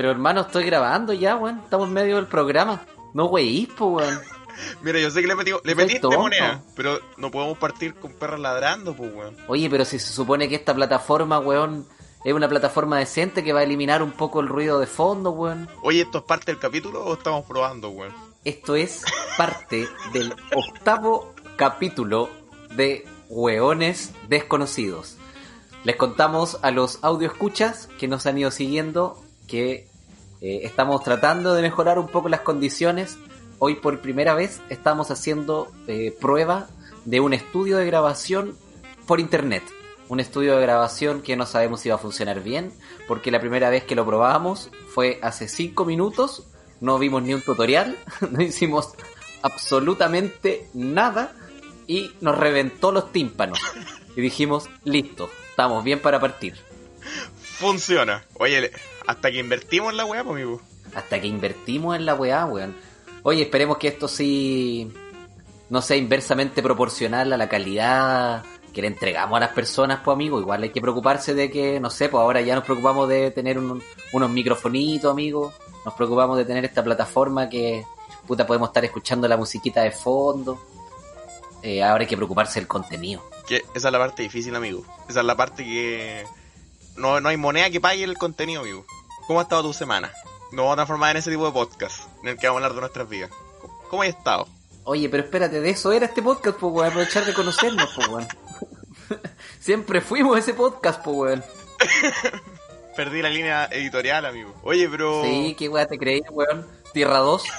Pero hermano, estoy grabando ya, weón. Estamos en medio del programa. No weís, po, weón. Mira, yo sé que le metí, le metiste moneda, pero no podemos partir con perros ladrando, pues, weón. Oye, pero si se supone que esta plataforma, weón, es una plataforma decente que va a eliminar un poco el ruido de fondo, weón. Oye, ¿esto es parte del capítulo o estamos probando, weón? Esto es parte del octavo capítulo de Hueones Desconocidos. Les contamos a los audio escuchas que nos han ido siguiendo que eh, estamos tratando de mejorar un poco las condiciones. Hoy por primera vez estamos haciendo eh, prueba de un estudio de grabación por internet. Un estudio de grabación que no sabemos si va a funcionar bien, porque la primera vez que lo probamos fue hace 5 minutos, no vimos ni un tutorial, no hicimos absolutamente nada y nos reventó los tímpanos. Y dijimos, listo, estamos bien para partir. Funciona. Oye, hasta que invertimos en la weá, pues, amigo. Hasta que invertimos en la weá, weón. Oye, esperemos que esto sí no sea inversamente proporcional a la calidad que le entregamos a las personas, pues amigo. Igual hay que preocuparse de que, no sé, pues ahora ya nos preocupamos de tener un- unos microfonitos, amigo. Nos preocupamos de tener esta plataforma que, puta, podemos estar escuchando la musiquita de fondo. Eh, ahora hay que preocuparse del contenido. Que esa es la parte difícil, amigo. Esa es la parte que... No, no hay moneda que pague el contenido, amigo. ¿Cómo ha estado tu semana? Nos vamos a transformar en ese tipo de podcast, en el que vamos a hablar de nuestras vidas. ¿Cómo- ¿Cómo has estado? Oye, pero espérate, de eso era este podcast, pues, weón. Aprovechar de conocernos, pues, weón. Siempre fuimos ese podcast, pues, weón. Perdí la línea editorial, amigo. Oye, pero... Sí, qué weá te creí, weón. Tierra 2.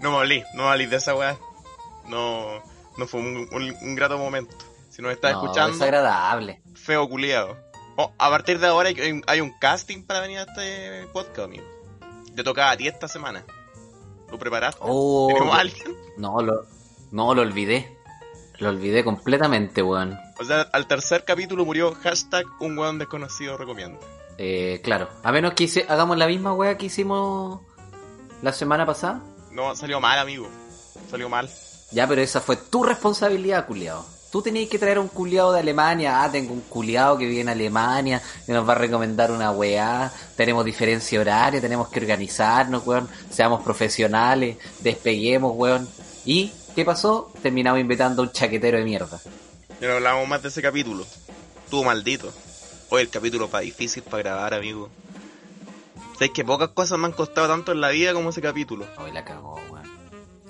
No me hablé, no me hablé de esa weá. No, no fue un, un- un grato momento. Si nos estás No, escuchando, es agradable. feo culiado. Oh, a partir de ahora hay, hay un casting para venir a este podcast, amigo. Te tocaba a ti esta semana. ¿Lo preparaste? Oh, ¿Tenemos a alguien? no, lo, no, lo olvidé. Lo olvidé completamente, weón. O sea, al tercer capítulo murió hashtag un weón desconocido recomiendo. Eh, claro. A menos que hice- hagamos la misma weá que hicimos la semana pasada. No, salió mal, amigo. Salió mal. Ya, pero esa fue tu responsabilidad, culiado. Tú tenías que traer a un culiado de Alemania. Ah, tengo un culiado que vive en Alemania, que nos va a recomendar una weá. Tenemos diferencia horaria, tenemos que organizarnos, weón. Seamos profesionales, despeguemos, weón. ¿Y qué pasó? Terminamos invitando a un chaquetero de mierda. Ya no hablamos más de ese capítulo. Estuvo maldito. Hoy el capítulo para difícil para grabar, amigo. Sabes que pocas cosas me han costado tanto en la vida como ese capítulo. Hoy la cagó, weón.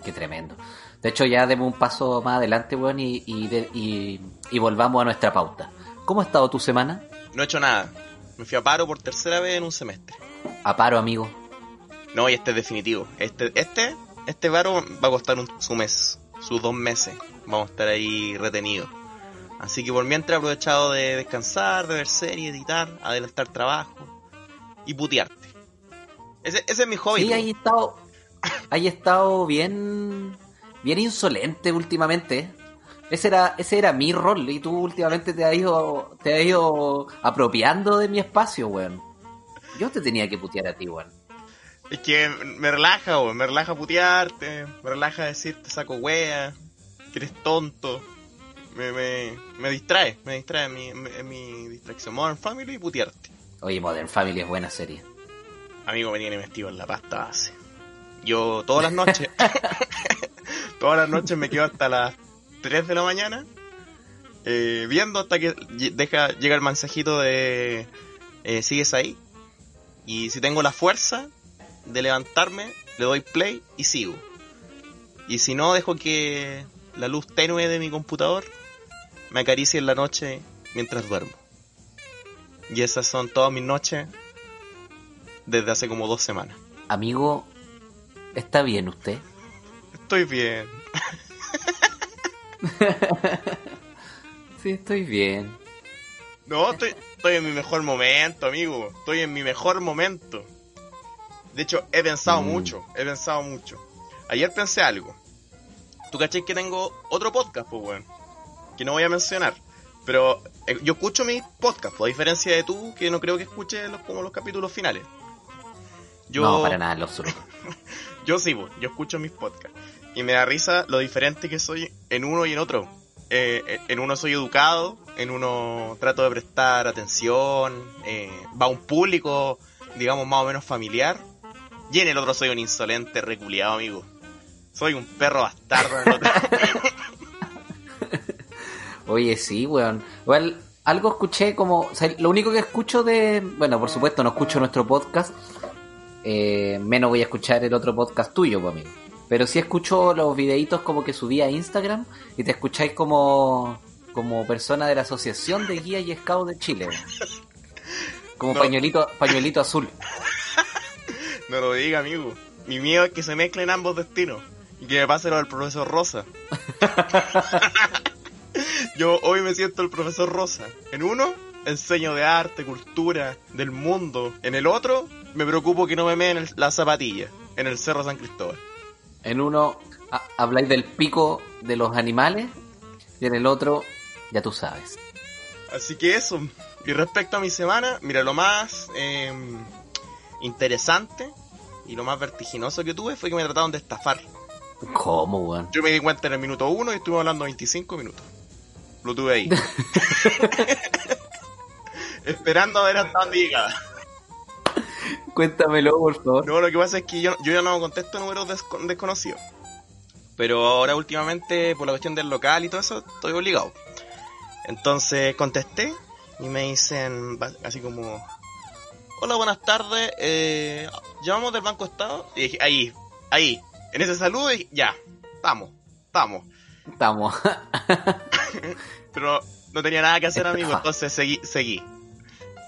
Qué tremendo. De hecho, ya demos un paso más adelante, weón, y, y, de- y- y volvamos a nuestra pauta. ¿Cómo ha estado tu semana? No he hecho nada. Me fui a paro por tercera vez en un semestre. A paro, amigo. No, y este es definitivo. Este, este, este paro va a costar un- su mes, sus dos meses. Vamos a estar ahí retenidos. Así que por mientras he aprovechado de descansar, de ver series, editar, adelantar trabajo y putearte. Ese, ese es mi hobby. Sí, ahí he estado, ahí he estado bien, bien insolente últimamente. Ese era, ese era mi rol y tú últimamente te has ido, te has ido apropiando de mi espacio, weón. Yo te tenía que putear a ti, weón. Es que me relaja, weón. Me relaja putearte, me relaja decirte saco wea, que eres tonto. Me, me, me distrae, me distrae mi, mi- distracción. Modern Family y putearte. Oye, Modern Family es buena serie. Amigo, me tiene metido en la pasta base. Yo todas las noches, todas las noches me quedo hasta las 3 de la mañana eh, viendo hasta que deja, llega el mensajito de eh, sigues ahí. Y si tengo la fuerza de levantarme, le doy play y sigo. Y si no, dejo que la luz tenue de mi computador me acaricie en la noche mientras duermo. Y esas son todas mis noches desde hace como dos semanas. Amigo, ¿está bien usted? Estoy bien. Sí, estoy bien. No, estoy, estoy en mi mejor momento, amigo. Estoy en mi mejor momento. De hecho, he pensado Mm. mucho, he pensado mucho. Ayer pensé algo. ¿Tú caché que tengo otro podcast, pues, weón? Que no voy a mencionar. Pero eh, yo escucho mis podcasts, pues, a diferencia de tú, que no creo que escuches los, como los capítulos finales. Yo, No, para nada, en lo absoluto. Yo sí, pues, yo escucho mis podcasts. Y me da risa lo diferente que soy en uno y en otro. Eh, en uno soy educado, en uno trato de prestar atención, eh, va a un público, digamos, más o menos familiar. Y en el otro soy un insolente reculeado, amigo. Soy un perro bastardo en el otro. Oye, sí, weón. Igual, algo escuché como... lo único que escucho de... Bueno, por supuesto, no escucho nuestro podcast. Eh, menos voy a escuchar el otro podcast tuyo, pues, amigo. Pero sí escucho los videitos como que subí a Instagram y te escucháis como... Como persona de la Asociación de Guías y Scouts de Chile. Como No. pañuelito, pañuelito azul. no lo diga, amigo. Mi miedo es que se mezclen ambos destinos. Y que me pase lo del profesor Rosa. Yo hoy me siento el profesor Rosa. En uno, enseño de arte, cultura, del mundo. En el otro, me preocupo que no me meen el- la zapatilla. En el Cerro San Cristóbal. En uno ha- habláis del pico de los animales y en el otro, ya tú sabes. Así que eso. Y respecto a mi semana, mira, lo más eh, interesante y lo más vertiginoso que tuve fue que me trataron de estafar. ¿Cómo, weón? Yo me di cuenta en el minuto uno y estuvimos hablando 25 minutos. Lo tuve ahí. Esperando a ver hasta dónde llegaba. Cuéntamelo, por favor. No, lo que pasa es que yo, yo ya no contesto números desco- desconocidos. Pero ahora últimamente, por la cuestión del local y todo eso, estoy obligado. Entonces contesté y me dicen así como... Hola, buenas tardes. Eh, llamamos del Banco Estado. Y dije, ahí, ahí. En ese saludo dije, ya, estamos, estamos. Estamos. pero no tenía nada que hacer, amigo, entonces seguí, seguí.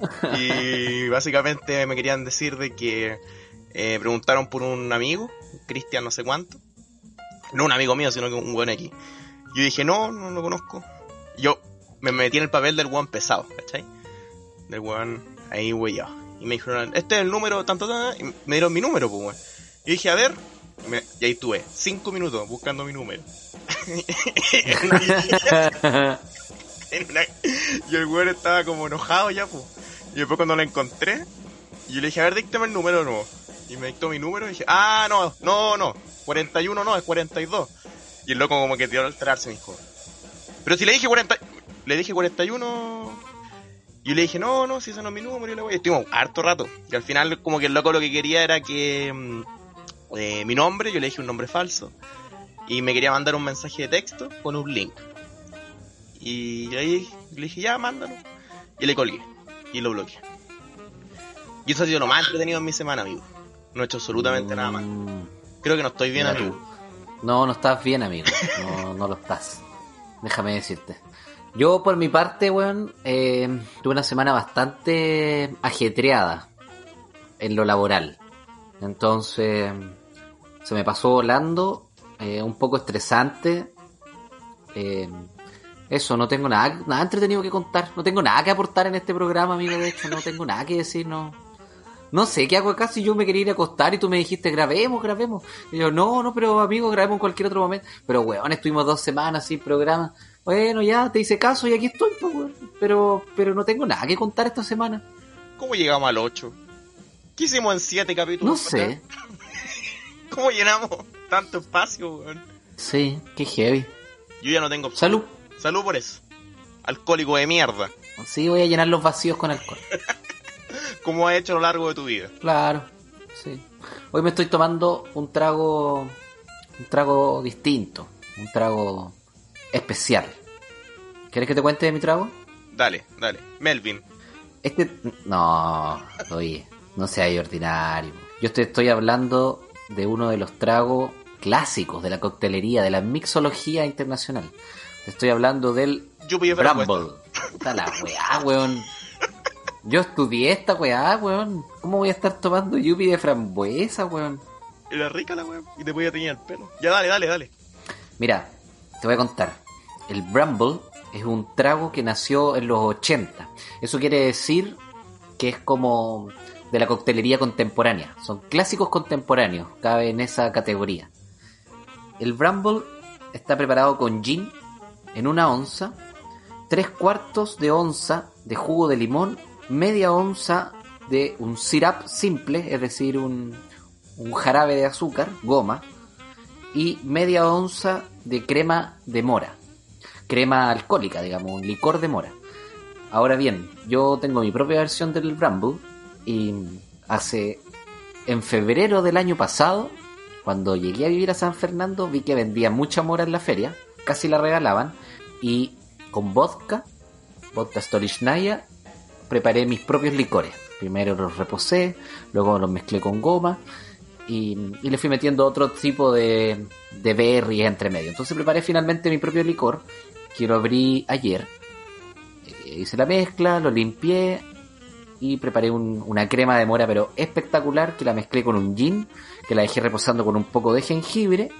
Y básicamente me querían decir de que eh, preguntaron por un amigo, Cristian no sé cuánto. No un amigo mío, sino que un buen aquí. Yo dije, no, no lo conozco. Yo me metí en el papel del guan pesado, ¿cachai? Del guan ahí huellado. Y me dijeron, este es el número, tanto, tanto, y me dieron mi número, pues, weón. Y dije, a ver, me- y ahí estuve, cinco minutos buscando mi número. en una- y el weón estaba como enojado ya, pues. Y después cuando lo encontré, yo le dije, a ver, díctame el número nuevo. Y me dictó mi número y dije, ah, no, no, no, 41 no, es 42. Y el loco como que tiró a alterarse, me dijo. Pero si le dije 40, le dije 41. Y le dije, no, no, si ese no es mi número, y le voy. Estuvimos harto rato. Y al final como que el loco lo que quería era que mm, eh, mi nombre, yo le dije un nombre falso. Y me quería mandar un mensaje de texto con un link. Y ahí le dije, ya, mándalo. Y le colgué. Y lo bloqueé. Y eso ha sido lo más entretenido en mi semana, amigo. No he hecho absolutamente nada más. Mm, Creo que no estoy bien, mira amigo. tú. No, no estás bien, amigo. No, no lo estás. Déjame decirte. Yo, por mi parte, weón, eh, tuve una semana bastante ajetreada en lo laboral. Entonces, se me pasó volando, eh, un poco estresante. Eh, Eso, no tengo nada, nada entretenido que contar. No tengo nada que aportar en este programa, amigo. De hecho, no tengo nada que decir, no. No sé qué hago acá si yo me quería ir a acostar y tú me dijiste grabemos, grabemos. Y yo, no, no, pero amigo, grabemos en cualquier otro momento. Pero weón, estuvimos dos semanas sin programa. Bueno, ya te hice caso y aquí estoy, pues, weón. Pero, pero no tengo nada que contar esta semana. ¿Cómo llegamos al 8? ¿Qué hicimos en 7 capítulos? No sé. ¿Cómo llenamos tanto espacio, weón? Sí, qué heavy. Yo ya no tengo. Salud. Salud por eso. Alcohólico de mierda. Sí, voy a llenar los vacíos con alcohol. Como has hecho a lo largo de tu vida. Claro, sí. Hoy me estoy tomando un trago, un trago distinto, un trago especial. ¿Quieres que te cuente de mi trago? Dale, dale. Melvin. Este, no, oye, no sea ordinario. Yo te estoy hablando de uno de los tragos clásicos de la coctelería, de la mixología internacional. Estoy hablando del de Bramble. Puta la weá, weón. Yo estudié esta weá, weón. ¿Cómo voy a estar tomando yupi de frambuesa, weón? Era rica la weón. Y te podía tener el pelo. Ya dale, dale, dale. Mira, te voy a contar. El Bramble es un trago que nació en los 80. Eso quiere decir que es como de la coctelería contemporánea. Son clásicos contemporáneos, cabe en esa categoría. El Bramble está preparado con gin en una onza, tres cuartos de onza de jugo de limón, media onza de un syrup simple, es decir, un, un jarabe de azúcar, goma, y media onza de crema de mora. Crema alcohólica, digamos, un licor de mora. Ahora bien, yo tengo mi propia versión del Bramble y hace en febrero del año pasado, cuando llegué a vivir a San Fernando, vi que vendía mucha mora en la feria, casi la regalaban y con vodka, vodka Stolichnaya, preparé mis propios licores. Primero los reposé, luego los mezclé con goma y, le fui metiendo otro tipo de, de berries entre medio. Entonces preparé finalmente mi propio licor, que lo abrí ayer. Eh, Hice la mezcla, lo limpié y preparé un- una crema de mora, pero espectacular, que la mezclé con un gin, que la dejé reposando con un poco de jengibre.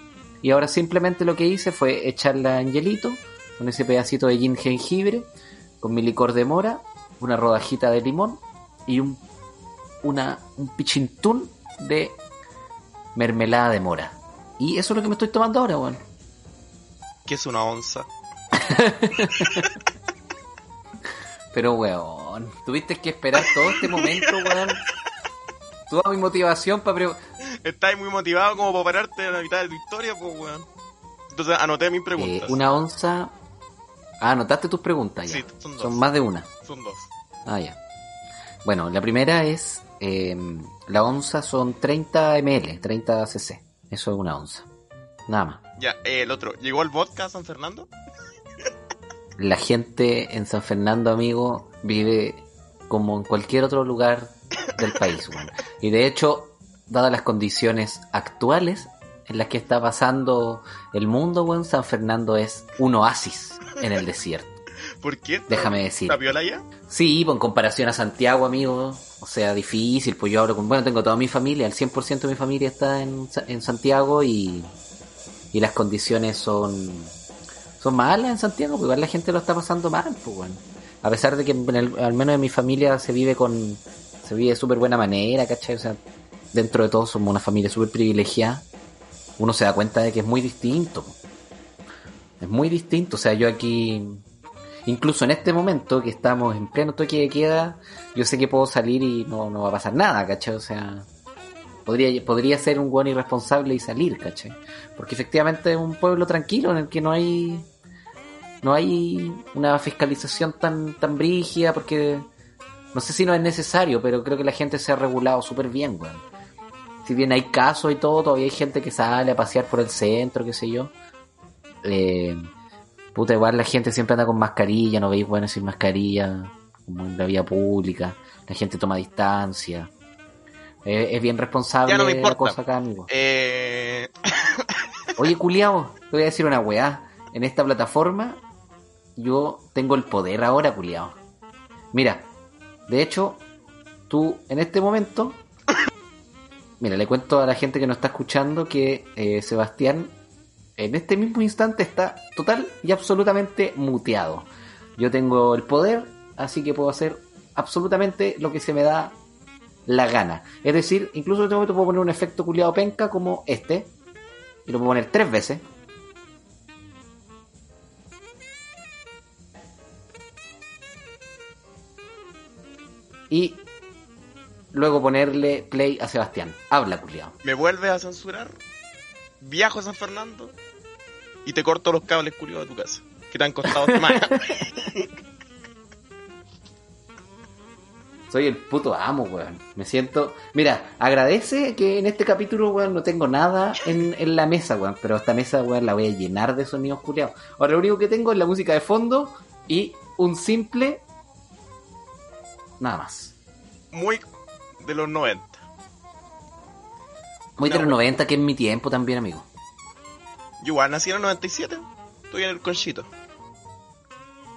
Y ahora simplemente lo que hice fue echarla en hielito, con ese pedacito de gin jengibre, con mi licor de mora, una rodajita de limón y un, una, un pichintún de mermelada de mora. Y eso es lo que me estoy tomando ahora, weón. ¿Qué es una onza? Pero, weón, tuviste que esperar todo este momento, weón. Toda mi motivación para... Estás muy motivado como para pararte a la mitad de tu historia, pues weón. Entonces anoté mis preguntas. una onza... Ah, anotaste tus preguntas ya. Sí, son dos. Son más de una. Son dos. Ah, ya. Bueno, la primera es... eh, la onza son 30 ml, 30 cc. Eso es una onza. Nada más. Ya, eh, el otro. ¿Llegó el vodka a San Fernando? La gente en San Fernando, amigo, vive como en cualquier otro lugar del país. Y de hecho, dadas las condiciones actuales en las que está pasando el mundo, weón, San Fernando es un oasis en el desierto. ¿Por qué? Déjame decir. ¿La ya? Sí, pues en comparación a Santiago, amigo, o sea, difícil, pues yo hablo con, bueno, tengo toda mi familia, el 100% de mi familia está en, en Santiago y, y las condiciones son, son malas en Santiago, pues igual la gente lo está pasando mal, pues bueno. A pesar de que en el- al menos en mi familia se vive con, se vive de súper buena manera, ¿cachai? O sea, dentro de todo somos una familia súper privilegiada, uno se da cuenta de que es muy distinto. po. Es muy distinto, o sea, yo aquí, incluso en este momento que estamos en pleno toque de queda, yo sé que puedo salir y no, no va a pasar nada, ¿cachai? O sea, podría, podría ser un buen irresponsable y salir, ¿cachai? Porque efectivamente es un pueblo tranquilo en el que no hay no hay una fiscalización tan, tan brígida porque no sé si no es necesario, pero creo que la gente se ha regulado súper bien, weón. Si bien hay casos y todo, todavía hay gente que sale a pasear por el centro, qué sé yo. Eh, puta, igual la gente siempre anda con mascarilla, no veis bueno sin mascarilla, como en la vía pública. La gente toma distancia. Eh, es bien responsable Ya no me la cosa acá, amigo. Eh... Oye, culiao, te voy a decir una weá. En esta plataforma, yo tengo el poder ahora, culiao. Mira, de hecho, tú en este momento, mira, le cuento a la gente que nos está escuchando que eh, Sebastián en este mismo instante está total y absolutamente muteado. Yo tengo el poder, así que puedo hacer absolutamente lo que se me da la gana. Es decir, incluso en este momento puedo poner un efecto culiado penca como este. Y lo puedo poner tres veces. Y luego ponerle play a Sebastián. Habla, culiado. ¿Me vuelves a censurar? Viajo a San Fernando y te corto los cables culiados de tu casa. Que te han costado semanas. Soy el puto amo, weón. Me siento. Mira, agradece que en este capítulo, weón, no tengo nada en, en la mesa, weón. Pero esta mesa, weón, la voy a llenar de sonidos culiados. Ahora lo único que tengo es la música de fondo y un simple. Nada más. Muy de los 90. Muy de los weón. 90, que es mi tiempo también, amigo. Yo igual nací en el 97. Estoy en el conchito.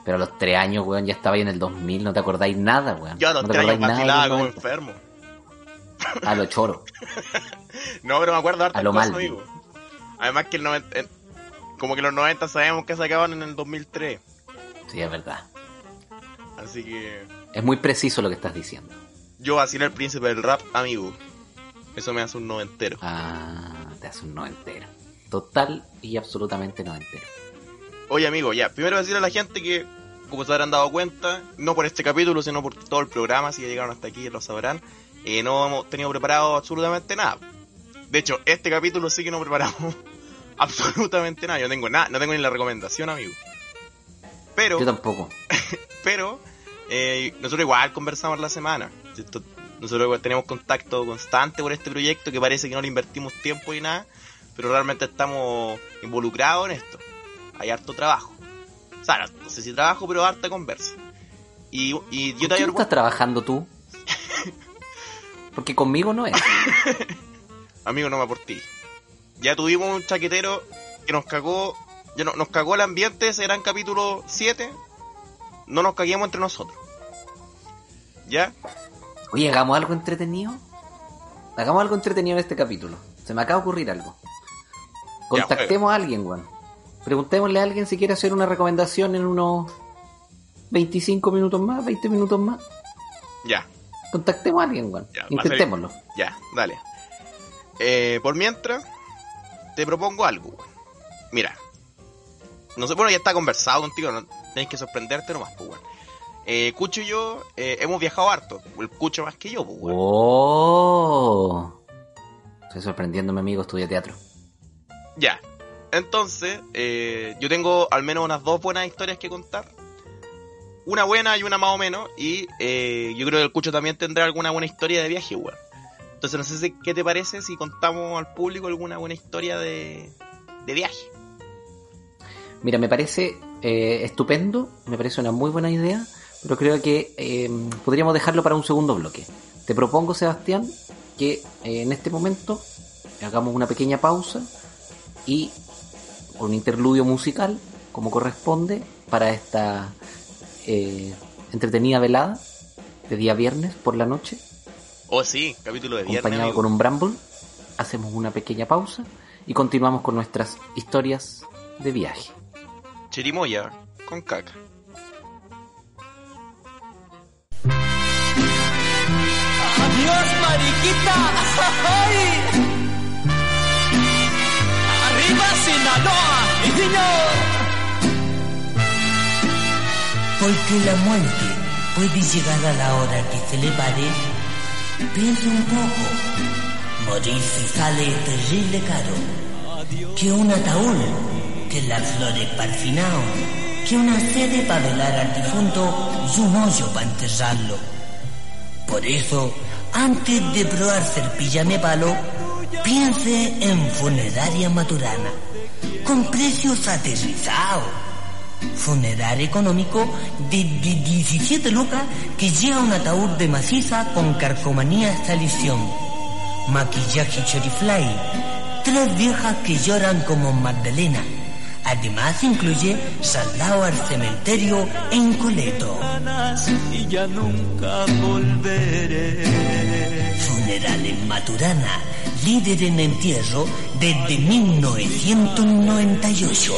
Pero a los 3 años, weón, ya estaba ahí en el 2000, no te acordáis nada, weón. Yo a los no te 3 años vacilaba como 90. enfermo. A lo choro. No, pero me acuerdo de hartas A lo cosas, mal. amigo. Además que el 90, en- como que los 90 sabemos que se acaban en el 2003. Sí, es verdad. Así que Es muy preciso lo que estás diciendo. yo vacilé el príncipe del rap, amigo. Eso me hace un noventero. Ah, te hace un noventero. Total y absolutamente noventero. Oye, amigo, ya. Primero decirle a la gente que, como se habrán dado cuenta, no por este capítulo, sino por todo el programa, si ya llegaron hasta aquí, lo sabrán, eh, no hemos tenido preparado absolutamente nada. De hecho, este capítulo sí que no preparamos absolutamente nada. Yo no tengo nada, no tengo ni la recomendación, amigo. Pero, Yo tampoco. pero, eh, nosotros igual conversamos la semana. Nosotros tenemos contacto constante por este proyecto que parece que no le invertimos tiempo y nada, pero realmente estamos involucrados en esto. Hay harto trabajo. O sea, no sé si trabajo, pero harta conversa. Y, y yo ¿Con quién estás trabajando tú? Porque conmigo no es. Amigo, no me por ti. Ya tuvimos un chaquetero que nos cagó, ya no- nos cagó el ambiente, ese gran capítulo 7. No nos caguemos entre nosotros. ¿Ya? Oye, hagamos algo entretenido. Hagamos algo entretenido en este capítulo. Se me acaba de ocurrir algo. Contactemos a alguien, weón. Preguntémosle a alguien si quiere hacer una recomendación en unos 25 minutos más, 20 minutos más. Ya, Contactemos a alguien, weón. Ya, Intentémoslo. ya, dale. Eh, por mientras, te propongo algo. weón. Mira, no sé, bueno, ya está conversado contigo, no tenés que sorprenderte nomás, pues, weón. Eh, Cucho y yo eh, hemos viajado harto. El Cucho más que yo, pues, weón. ¡Oh! Estoy sorprendiéndome, amigo, estudia teatro. Ya. Entonces, eh, yo tengo al menos unas dos buenas historias que contar. Una buena y una más o menos. Y eh, yo creo que el Cucho también tendrá alguna buena historia de viaje, weón. Entonces, no sé si, qué te parece si contamos al público alguna buena historia de, de viaje. Mira, me parece eh, estupendo, me parece una muy buena idea, pero creo que eh, podríamos dejarlo para un segundo bloque. Te propongo, Sebastián, que eh, en este momento hagamos una pequeña pausa y un interludio musical, como corresponde, para esta eh, entretenida velada de día viernes por la noche, Oh, sí, capítulo de viernes. acompañado amigo. con un Bramble. Hacemos una pequeña pausa y continuamos con nuestras historias de viaje. Chirimoya con caca. Mariquita. ¡Ay! Arriba Sinaloa, niño. Porque la muerte puede llegar a la hora que se le pare. Un poco. Morirse sale terrible caro. Que un ataúd, que las flores final, que una sede para velar al difunto y un hoyo para enterrarlo. Por eso, antes de probar cepillame palo, piense en funeraria maturana, con precios aterrizados. Funeral económico de, de 17 lucas que lleva un ataúd de maciza con carcomanía hasta lisión. Maquillaje chorifly. Tres viejas que lloran como Magdalena. Además incluye saldado al cementerio en Coleto. Y ya nunca volveré. Funeral en Maturana. líder en entierro desde 1998.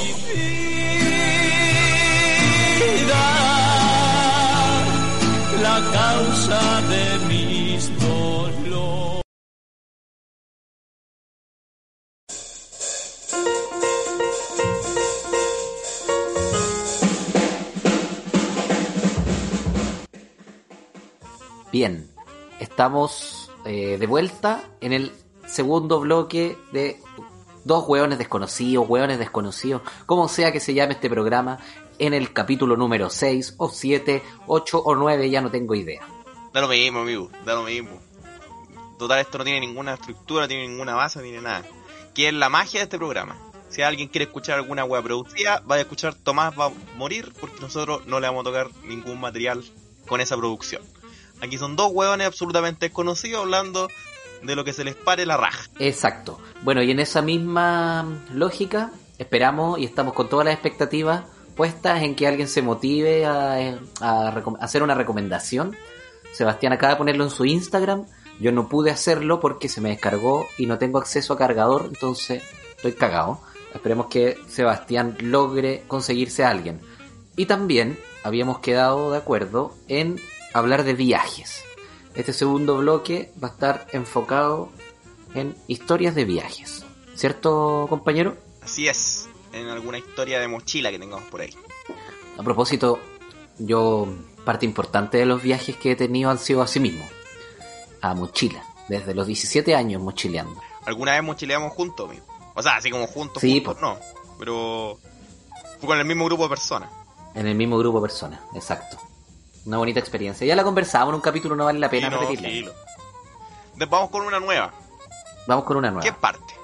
la causa de mis Bien, estamos eh, de vuelta en el segundo bloque de dos hueones desconocidos, hueones desconocidos, como sea que se llame este programa, en el capítulo número 6 o 7, 8 o 9, ya no tengo idea. Da lo mismo, amigo, da lo mismo. Total, esto no tiene ninguna estructura, tiene ninguna base, no tiene nada. Que es la magia de este programa. Si alguien quiere escuchar alguna wea producida, vaya a escuchar Tomás va a morir porque nosotros no le vamos a tocar ningún material con esa producción. Aquí son dos hueones absolutamente desconocidos hablando de lo que se les pare la raja. Exacto. Bueno, y en esa misma lógica, esperamos y estamos con todas las expectativas puestas en que alguien se motive a, a hacer una recomendación. Sebastián acaba de ponerlo en su Instagram. Yo no pude hacerlo porque se me descargó y no tengo acceso a cargador, entonces estoy cagado. Esperemos que Sebastián logre conseguirse a alguien. Y también habíamos quedado de acuerdo en hablar de viajes. Este segundo bloque va a estar enfocado en historias de viajes. ¿Cierto, compañero? Así es, en alguna historia de mochila que tengamos por ahí. A propósito, yo parte importante de los viajes que he tenido han sido así mismo. A mochila. Desde los 17 años mochileando. Alguna vez mochileamos juntos, amigo. O sea, así como juntos, Sí, juntos, no. Pero fue con el mismo grupo de personas. En el mismo grupo de personas, exacto. Una bonita experiencia. Ya la conversamos en un capítulo, no vale la pena repetirla. vamos con una nueva. Vamos con una nueva. ¿Qué parte?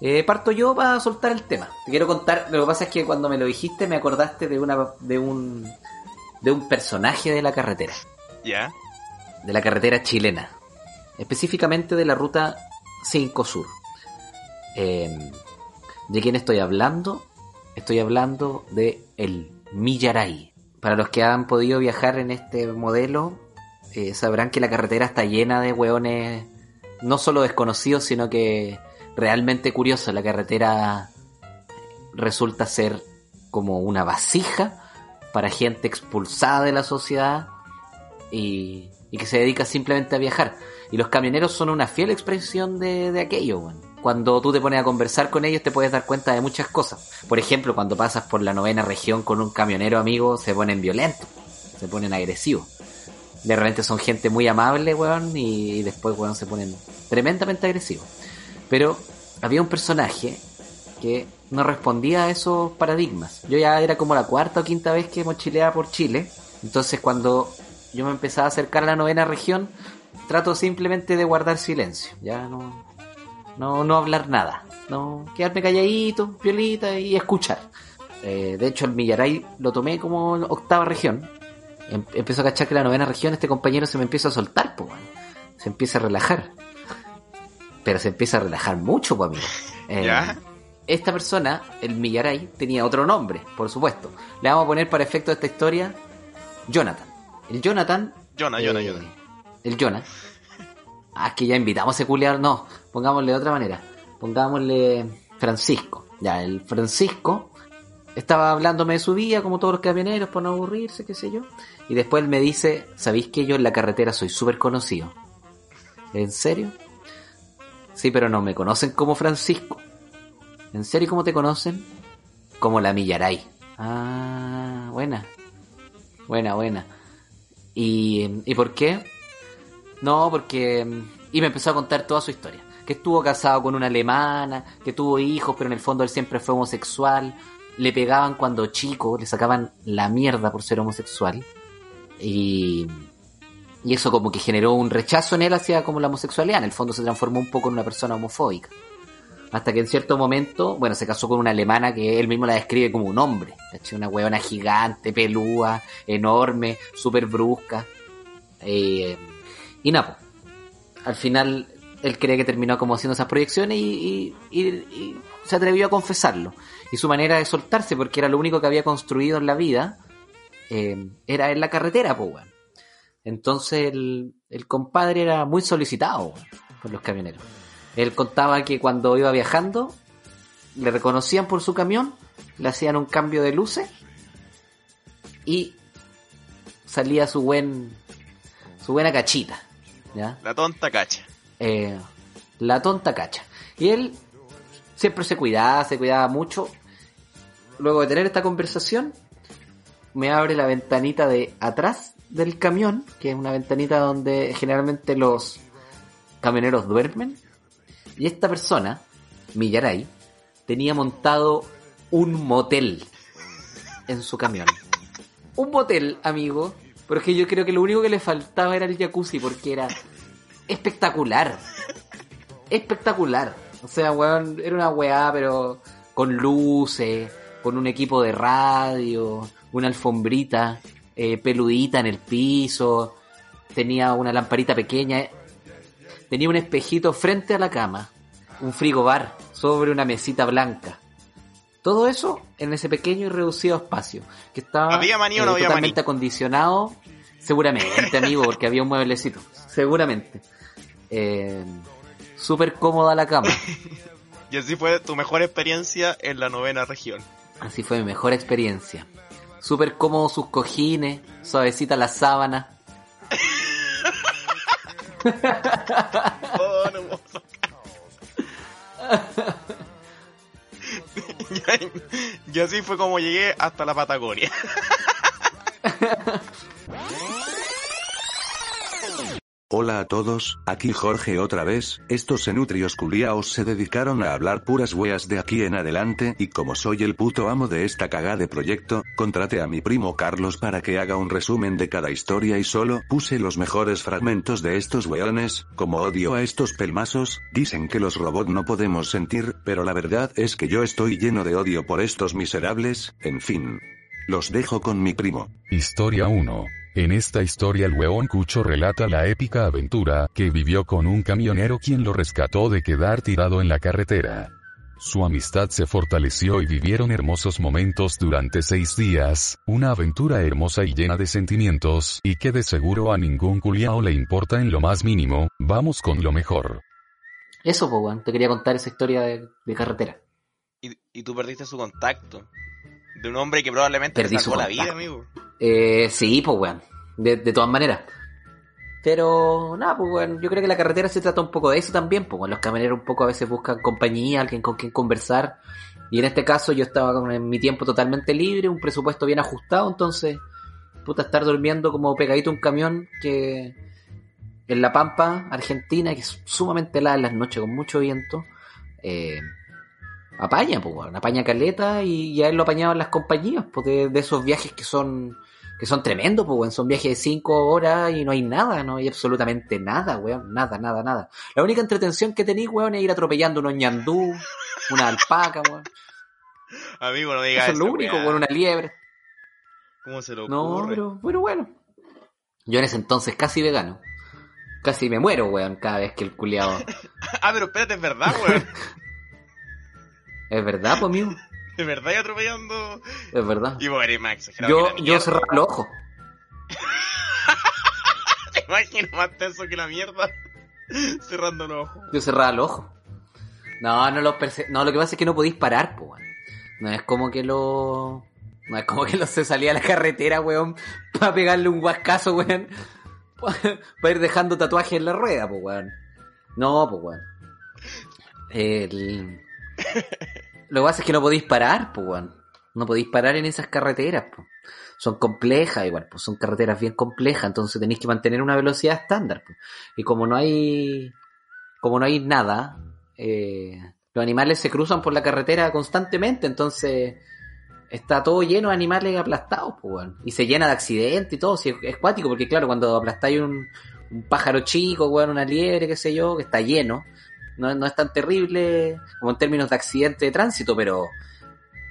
Eh, parto yo para soltar el tema. Te quiero contar, lo que pasa es que cuando me lo dijiste me acordaste de una de un de un personaje de la carretera, ¿Ya? de la carretera chilena, específicamente de la ruta 5 Sur. Eh, ¿De quién estoy hablando? Estoy hablando de el Millaray. Para los que han podido viajar en este modelo, eh, sabrán que la carretera está llena de hueones no solo desconocidos, sino que realmente curiosos. La carretera resulta ser como una vasija para gente expulsada de la sociedad y, que se dedica simplemente a viajar. Y los camioneros son una fiel expresión de, de aquello. weón. Cuando tú te pones a conversar con ellos te puedes dar cuenta de muchas cosas. Por ejemplo, cuando pasas por la novena región con un camionero amigo, se ponen violentos, se ponen agresivos. De repente son gente muy amable, weón, y después, weón, se ponen tremendamente agresivos. Pero había un personaje que no respondía a esos paradigmas. Yo ya era como la cuarta o quinta vez que mochileaba por Chile. Entonces cuando yo me empezaba a acercar a la novena región, trato simplemente de guardar silencio. Ya no, no, no hablar nada. No quedarme calladito, violita y escuchar. Eh, de hecho, el Millaray lo tomé como octava región. Em- empezó a cachar que la novena región, este compañero se me empieza a soltar, pues, se empieza a relajar. Pero se empieza a relajar mucho, pues, amigo. Eh, ¿Ya? esta persona, el Millaray, tenía otro nombre, por supuesto. Le vamos a poner para efecto de esta historia Jonathan. El Jonathan. Jonah, Jonah, eh, Jonah. El Jonah. Ah, que ya invitamos a ese. No, pongámosle de otra manera. Pongámosle Francisco. Ya, el Francisco estaba hablándome de su vida, como todos los camioneros, por no aburrirse, qué sé yo. Y después él me dice: ¿Sabéis que yo en la carretera soy súper conocido? ¿En serio? Sí, pero no me conocen como Francisco. ¿En serio cómo te conocen? Como la Millaray. Ah, buena. Buena, buena. ¿Y, ¿y por qué? No, porque... Y me empezó a contar toda su historia. Que estuvo casado con una alemana, que tuvo hijos, pero en el fondo él siempre fue homosexual. Le pegaban cuando chico, le sacaban la mierda por ser homosexual. Y, y eso como que generó un rechazo en él hacia como la homosexualidad. En el fondo se transformó un poco en una persona homofóbica. Hasta que en cierto momento, bueno, se casó con una alemana que él mismo la describe como un hombre. Una huevona gigante, pelúa, enorme, súper brusca. Eh, y nada, po. al final él cree que terminó como haciendo esas proyecciones y, y- se atrevió a confesarlo. Y su manera de soltarse, porque era lo único que había construido en la vida, eh, era en la carretera, pues. Entonces el, compadre era muy solicitado por los camioneros. Él contaba que cuando iba viajando, le reconocían por su camión, le hacían un cambio de luces y salía su buen su buena cachita, ¿ya? La tonta cacha. Eh, la tonta cacha. Y él siempre se cuidaba, se cuidaba mucho. Luego de tener esta conversación, me abre la ventanita de atrás del camión, que es una ventanita donde generalmente los camioneros duermen. Y esta persona, Millaray, tenía montado un motel en su camión. Un motel, amigo. Porque yo creo que lo único que le faltaba era el jacuzzi, porque era espectacular. Espectacular. O sea, weón, era una weá, pero con luces, con un equipo de radio, una alfombrita eh, peludita en el piso, tenía una lamparita pequeña, tenía un espejito frente a la cama, un frigobar sobre una mesita blanca. Todo eso en ese pequeño y reducido espacio, que estaba ¿Había maní o no eh, había totalmente maní? acondicionado, seguramente, amigo, porque había un mueblecito, seguramente. Eh, Súper cómoda la cama. Y así fue tu mejor experiencia en la novena región. Así fue mi mejor experiencia. Súper cómodo sus cojines, suavecita la sábana. Oh, no puedo sacar. y así fue como llegué hasta la Patagonia. Hola a todos, aquí Jorge otra vez, estos enutrios culiaos se dedicaron a hablar puras weas de aquí en adelante y como soy el puto amo de esta cagada de proyecto, contraté a mi primo Carlos para que haga un resumen de cada historia y solo puse los mejores fragmentos de estos weones, como odio a estos pelmazos, dicen que los robots no podemos sentir, pero la verdad es que yo estoy lleno de odio por estos miserables, en fin. Los dejo con mi primo. Historia 1. En esta historia el hueón Cucho relata la épica aventura que vivió con un camionero quien lo rescató de quedar tirado en la carretera. Su amistad se fortaleció y vivieron hermosos momentos durante seis días, una aventura hermosa y llena de sentimientos, y que de seguro a ningún culiao le importa en lo más mínimo, vamos con lo mejor. Eso, weón, te quería contar esa historia de, de carretera. Y, y tú perdiste su contacto. De un hombre que probablemente Perdí su salvó la contacto. vida, amigo. Eh, sí, pues, weón, de, de todas maneras. Pero, nada, pues, weón, yo creo que la carretera se trata un poco de eso también, pues, weón. los camioneros un poco a veces buscan compañía, alguien con quien conversar. Y en este caso yo estaba con mi tiempo totalmente libre, un presupuesto bien ajustado, entonces, puta, estar durmiendo como pegadito un camión que en La Pampa, Argentina, que es sumamente helada en las noches con mucho viento, eh, apaña, pues, weón, apaña caleta y ya él lo apañaban las compañías, pues, de, de esos viajes que son que son tremendos, pues, weón, son viajes de cinco horas y no hay nada, no hay absolutamente nada, weón, nada, nada, nada. La única entretención que tenéis, weón, es ir atropellando unos ñandú, una alpaca, weón. Amigo, no digas Eso es lo único, weón, una liebre. ¿Cómo se lo No, ocurre? pero, pero bueno. Yo en ese entonces casi vegano. Casi me muero, weón, cada vez que el culiado. Ah, pero espérate, es verdad, weón. Es verdad, pues, amigo. De verdad, y atropellando. Es verdad. Y vos eres más exagerado. Yo, yo cerraba los ojos. Te imagino más tenso que la mierda. Cerrando los ojos. Yo cerraba los ojos. No, no lo perse- No, lo que pasa es que no podéis parar, pues. No es como que lo. No es como que lo se salía a la carretera, weón, para pegarle un guascazo, weón. Para ir dejando tatuajes en la rueda, pues, weón. No, pues, weón. El... Lo que pasa es que no podéis parar, pues. No podéis parar en esas carreteras, pues. Son complejas, igual, pues son carreteras bien complejas, entonces tenéis que mantener una velocidad estándar, pues. Y como no hay como no hay nada, eh, los animales se cruzan por la carretera constantemente, entonces está todo lleno de animales aplastados, pues. Y se llena de accidentes y todo, si es, cuático, porque claro, cuando aplastáis un, un pájaro chico, weón, una liebre, qué sé yo, que está lleno, no, no es tan terrible como en términos de accidente de tránsito, pero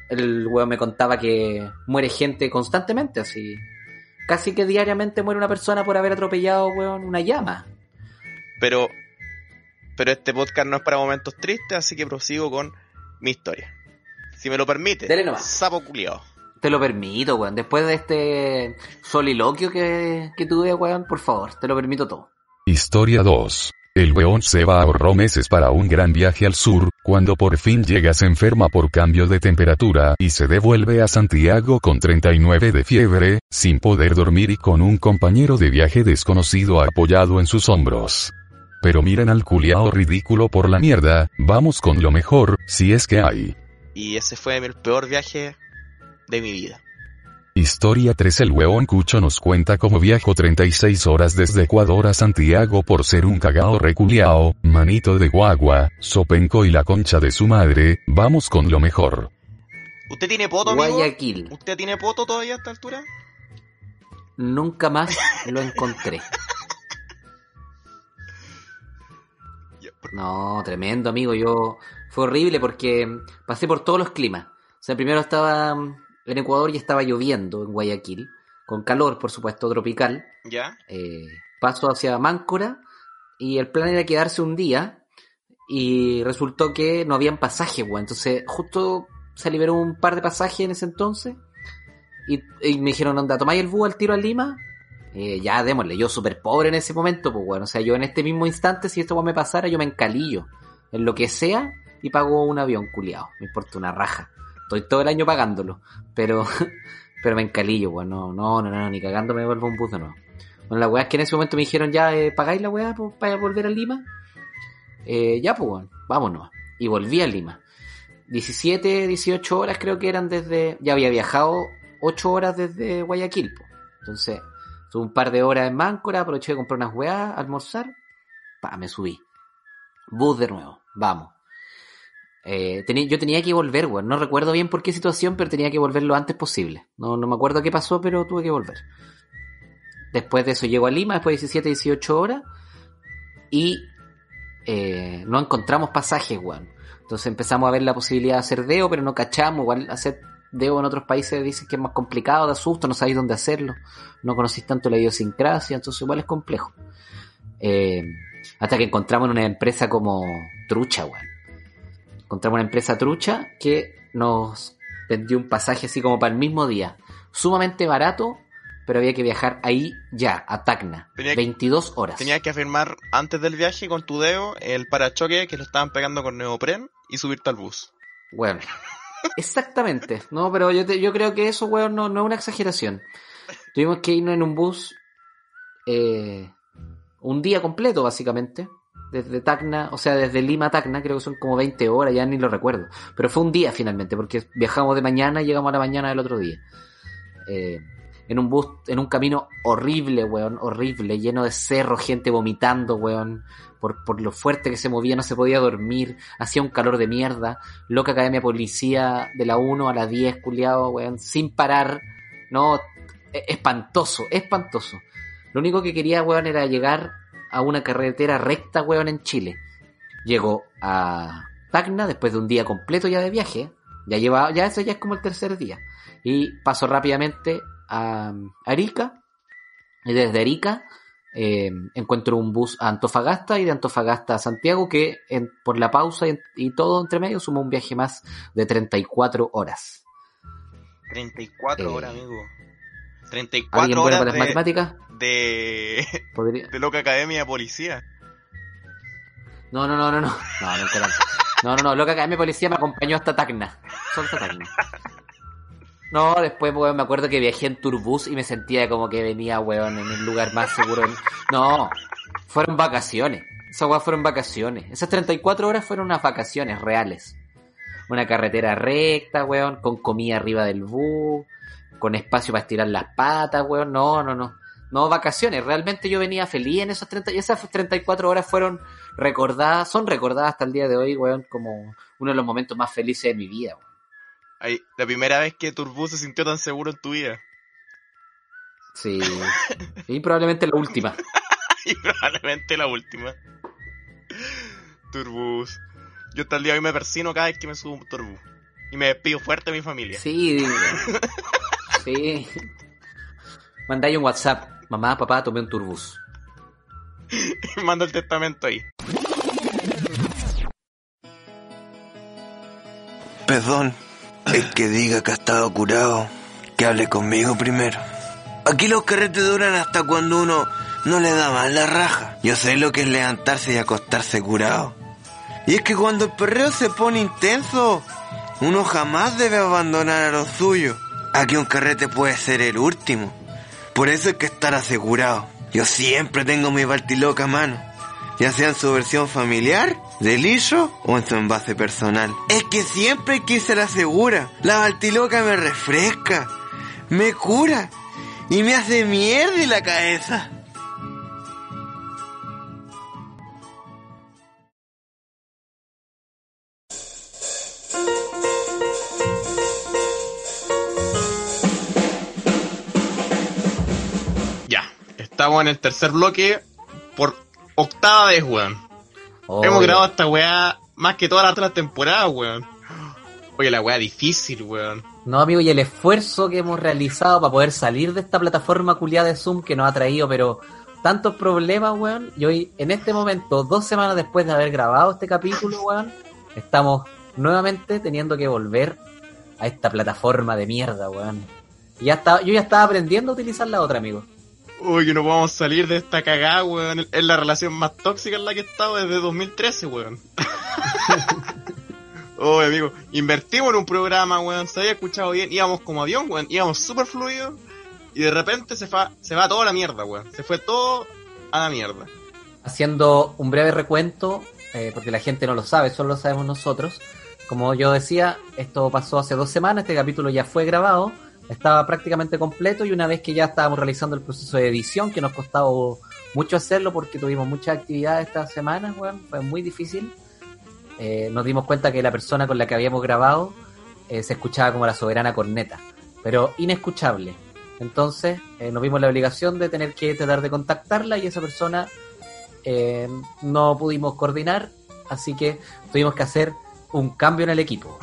el weón me contaba que muere gente constantemente, así. Casi que diariamente muere una persona por haber atropellado, weón, una llama. Pero, pero este podcast no es para momentos tristes, así que prosigo con mi historia. Si me lo permite, Dele nomás. sapo culiao. Te lo permito, weón. Después de este soliloquio que, que tuve, weón, por favor, te lo permito todo. Historia 2. El weón Seba ahorró meses para un gran viaje al sur, cuando por fin llega se enferma por cambio de temperatura y se devuelve a Santiago con 39 de fiebre, sin poder dormir y con un compañero de viaje desconocido apoyado en sus hombros. Pero miren al culiao ridículo por la mierda, vamos con lo mejor, si es que hay. Y ese fue el peor viaje de mi vida. Historia 3 El hueón Cucho nos cuenta cómo viajó 36 horas desde Ecuador a Santiago por ser un cagao reculiao, manito de guagua, sopenco y la concha de su madre, vamos con lo mejor. ¿Usted tiene poto, amigo? Guayaquil. ¿Usted tiene poto todavía a esta altura? Nunca más lo encontré. No, tremendo, amigo. Yo fue horrible porque pasé por todos los climas. O sea, primero estaba en Ecuador y estaba lloviendo en Guayaquil, con calor, por supuesto, tropical. ¿Ya? Eh, paso hacia Máncora y el plan era quedarse un día y resultó que no habían pasajes, weón. Entonces, justo se liberó un par de pasajes en ese entonces y, y me dijeron, anda, tomáis el bus al tiro a Lima. Eh, ya, démosle, yo súper pobre en ese momento, pues bueno, o sea, yo en este mismo instante, si esto me pasara, yo me encalillo en lo que sea y pago un avión culiado, me importa una raja. Estoy todo el año pagándolo, pero pero me encalillo, pues no, no, no, no, ni cagando me vuelvo un bus de nuevo. Bueno, la weá que en ese momento me dijeron, ya, eh, ¿pagáis la weá para volver a Lima? Eh, ya, pues, bueno, vámonos. Y volví a Lima. 17, 18 horas creo que eran desde... Ya había viajado 8 horas desde Guayaquil, po. Entonces, tuve un par de horas en Máncora, aproveché de comprar unas weá, almorzar. Pa, me subí. Bus de nuevo, vamos. Eh, yo tenía que volver, weón. No recuerdo bien por qué situación, pero tenía que volver lo antes posible. No, me acuerdo qué pasó, pero tuve que volver. Después de eso llego a Lima, después de 17, 18 horas. Y eh, no encontramos pasajes, weón. Entonces empezamos a ver la posibilidad de hacer deo, pero no cachamos. Igual hacer deo en otros países dicen que es más complicado, da susto, no sabéis dónde hacerlo. No conocéis tanto la idiosincrasia, entonces igual es complejo. Eh, hasta que encontramos una empresa como Trucha, weón. Encontramos una empresa trucha que nos vendió un pasaje así como para el mismo día. Sumamente barato, pero había que viajar ahí ya, a Tacna. Tenía que- 22 horas. Tenías que afirmar antes del viaje con tu dedo el parachoque que lo estaban pegando con neopren y subirte al bus. Bueno, exactamente. No, pero yo, te- yo creo que eso, weón, no, no es una exageración. Tuvimos que irnos en un bus eh, un día completo, básicamente. Desde Tacna, o sea, desde Lima a Tacna, creo que son como 20 horas, ya ni lo recuerdo. Pero fue un día finalmente, porque viajamos de mañana y llegamos a la mañana del otro día. Eh, en un bus, en un camino horrible, weón, horrible, lleno de cerro, gente vomitando, weón. Por, por lo fuerte que se movía, no se podía dormir, hacía un calor de mierda loca academia policía de la 1 a la 10, culiado, weón, sin parar. No, e- espantoso, espantoso. Lo único que quería, weón, era llegar a una carretera recta, weón, en Chile. Llegó a Tacna después de un día completo ya de viaje. Ya lleva, ya eso ya es como el tercer día. Y paso rápidamente a Arica. Y desde Arica eh, encuentro un bus a Antofagasta y de Antofagasta a Santiago que en- por la pausa y, y todo entre medio suma un viaje más de 34 horas. 34 Eh, horas, amigo. ¿Alguien 34 bueno horas para las de, matemáticas? de, ¿Podría? de loca academia de policía. No, no, no, no, no. No, nunca tanto. No, no, no. Loca Academia de Policía me acompañó hasta Tacna. Solo hasta Tacna. No, después, weón, me acuerdo que viajé en Turbus y me sentía como que venía, weón, en el lugar más seguro. No, fueron vacaciones. Esas weas fueron vacaciones. Esas 34 horas fueron unas vacaciones reales. Una carretera recta, weón, con comida arriba del bus, con espacio para estirar las patas, weón. No, no, no. No, vacaciones. Realmente yo venía feliz en esas 30, y esas 34 horas fueron recordadas, son recordadas hasta el día de hoy, weón, como uno de los momentos más felices de mi vida, weón. La primera vez que Turbus se sintió tan seguro en tu vida. Sí. Y probablemente la última. y probablemente la última. Turbus. Yo hasta el día de hoy me persino cada vez que me subo un Turbus. Y me despido fuerte de mi familia. Sí. Sí. Mandáis un WhatsApp. Mamá, papá, tomé un turbus. Y mando el testamento ahí. Perdón, el que diga que ha estado curado, que hable conmigo primero. Aquí los carretes duran hasta cuando uno no le da mal la raja. Yo sé lo que es levantarse y acostarse curado. Y es que cuando el perreo se pone intenso, uno jamás debe abandonar a lo Aquí un carrete puede ser el último. Por eso hay que estar asegurado. Yo siempre tengo mi Baltiloca a mano. Ya sea en su versión familiar, de liso o en su envase personal. Es que siempre hay que ser la segura. La Baltiloca me refresca, me cura y me hace mierda la cabeza. Estamos en el tercer bloque por octava vez, weón. Hemos grabado esta weá más que todas las otras temporadas, weón. Oye, la weá difícil, weón. No, amigo, y el esfuerzo que hemos realizado para poder salir de esta plataforma culiada de Zoom que nos ha traído, pero tantos problemas, weón. Y hoy, en este momento, dos semanas después de haber grabado este capítulo, weón, estamos nuevamente teniendo que volver a esta plataforma de mierda, weón. Y ya estaba, yo ya estaba aprendiendo a utilizar la otra, amigo. Uy, que no podemos salir de esta cagada, weón. Es la relación más tóxica en la que he estado desde 2013, weón. Oye, amigo, invertimos en un programa, weón. Se había escuchado bien, íbamos como avión, weón. Íbamos súper fluidos. Y de repente se, fa, se va toda la mierda, weón. Se fue todo a la mierda. haciendo un breve recuento, eh, porque la gente no lo sabe, solo lo sabemos nosotros. Como yo decía, esto pasó hace dos semanas, este capítulo ya fue grabado, estaba prácticamente completo y una vez que ya estábamos realizando el proceso de edición, que nos costaba mucho hacerlo porque tuvimos muchas actividades estas semanas, weón, fue muy difícil. Eh, nos dimos cuenta que la persona con la que habíamos grabado eh, se escuchaba como la soberana corneta, pero inescuchable. Entonces eh, nos vimos la obligación de tener que tratar de contactarla y esa persona eh, no pudimos coordinar, así que tuvimos que hacer un cambio en el equipo.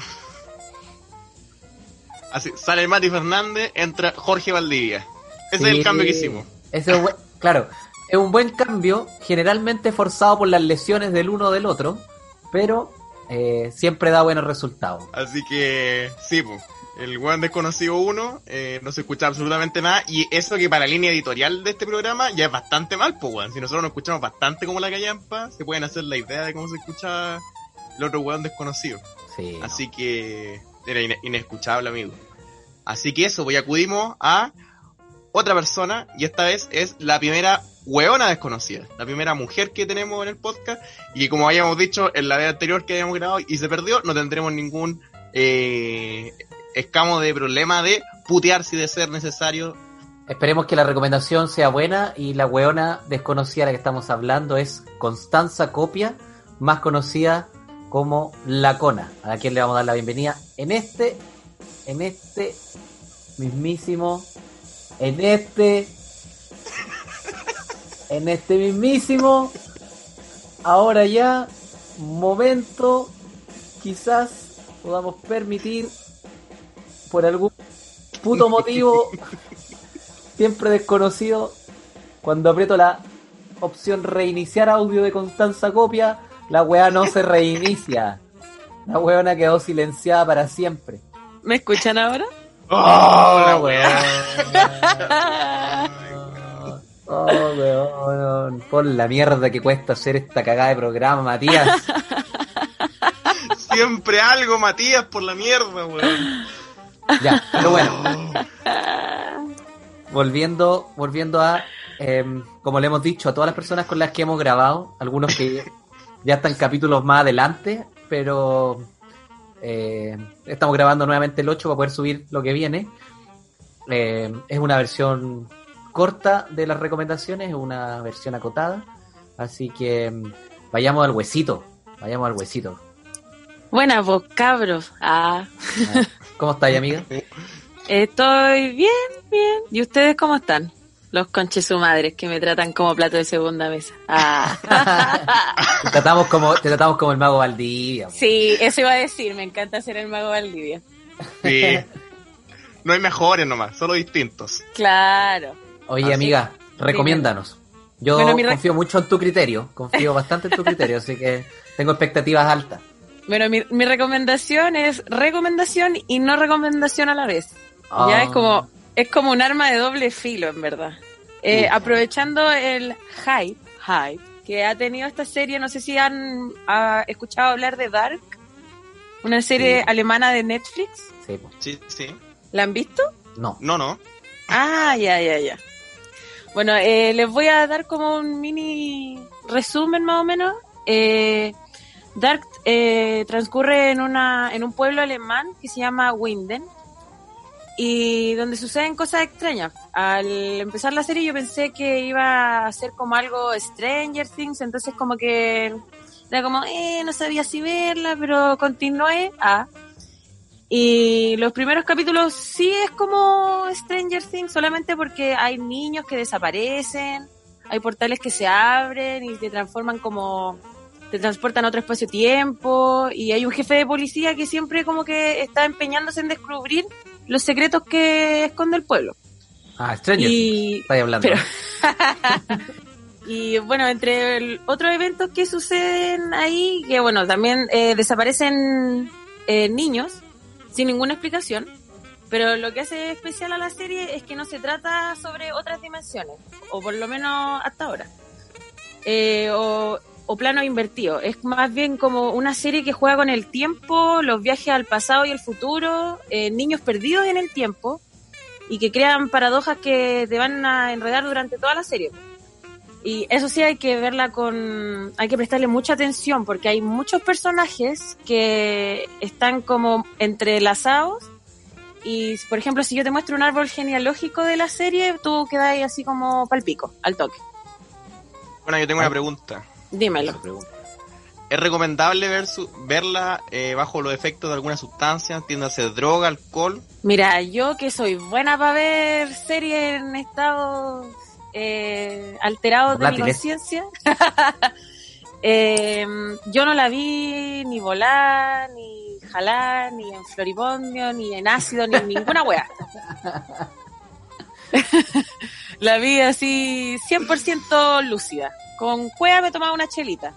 Así, sale Mati Fernández, entra Jorge Valdivia. Ese Sí, es el cambio que hicimos. ese es buen- claro, es un buen cambio, generalmente forzado por las lesiones del uno o del otro, pero eh, siempre da buenos resultados. Así que, sí, pues. El weón desconocido uno, eh, no se escucha absolutamente nada. Y eso que para la línea editorial de este programa ya es bastante mal, pues weón. Si nosotros nos escuchamos bastante como la callampa, se pueden hacer la idea de cómo se escucha el otro weón desconocido. Sí, no. Así que era ine- inescuchable, amigo. Así que eso, pues y acudimos a otra persona, y esta vez es la primera weona desconocida, la primera mujer que tenemos en el podcast, y como habíamos dicho en la vez anterior que habíamos grabado y se perdió, no tendremos ningún eh, escamo de problema de putear si de ser necesario. Esperemos que la recomendación sea buena y la weona desconocida de la que estamos hablando es Constanza Copia, más conocida como La Cona, a quien le vamos a dar la bienvenida en este, en este mismísimo, en este, en este mismísimo, ahora ya, momento, quizás podamos permitir, por algún puto motivo, siempre desconocido, cuando aprieto la opción reiniciar audio de Constanza Copia, la weá no se reinicia. La weona quedó silenciada para siempre. ¿Me escuchan ahora? ¡Oh, la weá! Oh, weón. Por la mierda que cuesta hacer esta cagada de programa, Matías. Siempre algo, Matías, por la mierda, weón. Ya, pero bueno. Volviendo, volviendo a, em, como le hemos dicho, a todas las personas con las que hemos grabado, algunos que ya están capítulos más adelante, pero eh, estamos grabando nuevamente el 8 para poder subir lo que viene. Eh, es una versión corta de las recomendaciones, es una versión acotada, así que vayamos al huesito, vayamos al huesito. Buenas, vos cabros. Ah, ¿Cómo estáis, amiga? estoy bien, bien. ¿Y ustedes cómo están? Los conches su madres que me tratan como plato de segunda mesa. Ah. Te tratamos como, te tratamos como el mago Valdivia. sí, eso iba a decir. Me encanta ser el mago Valdivia. Sí. No hay mejores nomás, solo distintos. Claro. Oye, Así- amiga, recomiéndanos. Yo Bueno, mi re- confío mucho en tu criterio, confío bastante en tu criterio, así que tengo expectativas altas. Bueno, mi, mi recomendación es recomendación y no recomendación a la vez. Ah. Ya es como, es como un arma de doble filo, en verdad. Eh, aprovechando el hype, hype que ha tenido esta serie, no sé si han escuchado hablar de Dark, una serie Sí. alemana de Netflix. Sí. Sí, sí. ¿La han visto? No. No, no. Ah, ya, ya, ya. Bueno, eh, les voy a dar como un mini resumen más o menos. Eh, Dark eh, transcurre en una en un pueblo alemán que se llama Winden y donde suceden cosas extrañas. Al empezar la serie yo pensé que iba a ser como algo Stranger Things, entonces como que era como, eh, no sabía si verla, pero continué. Y los primeros capítulos sí es como Stranger Things, solamente porque hay niños que desaparecen, hay portales que se abren y te transforman como, te transportan a otro espacio-tiempo, y hay un jefe de policía que siempre como que está empeñándose en descubrir los secretos que esconde el pueblo. Ah, Stranger. Y, hablando. pero- y bueno, entre otros eventos que suceden ahí, que bueno, también eh, desaparecen eh, niños sin ninguna explicación, pero lo que hace especial a la serie es que no se trata sobre otras dimensiones, o por lo menos hasta ahora, Eh, o, o plano invertido. Es más bien como una serie que juega con el tiempo, los viajes al pasado y el futuro, eh, niños perdidos en el tiempo y que crean paradojas que te van a enredar durante toda la serie. Y eso sí hay que verla con, hay que prestarle mucha atención porque hay muchos personajes que están como entrelazados y por ejemplo si yo te muestro un árbol genealógico de la serie, tú quedas ahí así como palpico, al toque. Bueno, yo tengo una pregunta. Dímelo. ¿Es recomendable ver su- verla eh, bajo los efectos de alguna sustancia? Entiéndase droga, alcohol. Mira, yo que soy buena para ver series en estados eh, alterados de mi conciencia, eh, yo no la vi ni volar, ni jalar, ni en floripondio, ni en ácido, ni en ninguna wea. la vi así 100% lúcida. Con cueva me tomaba una chelita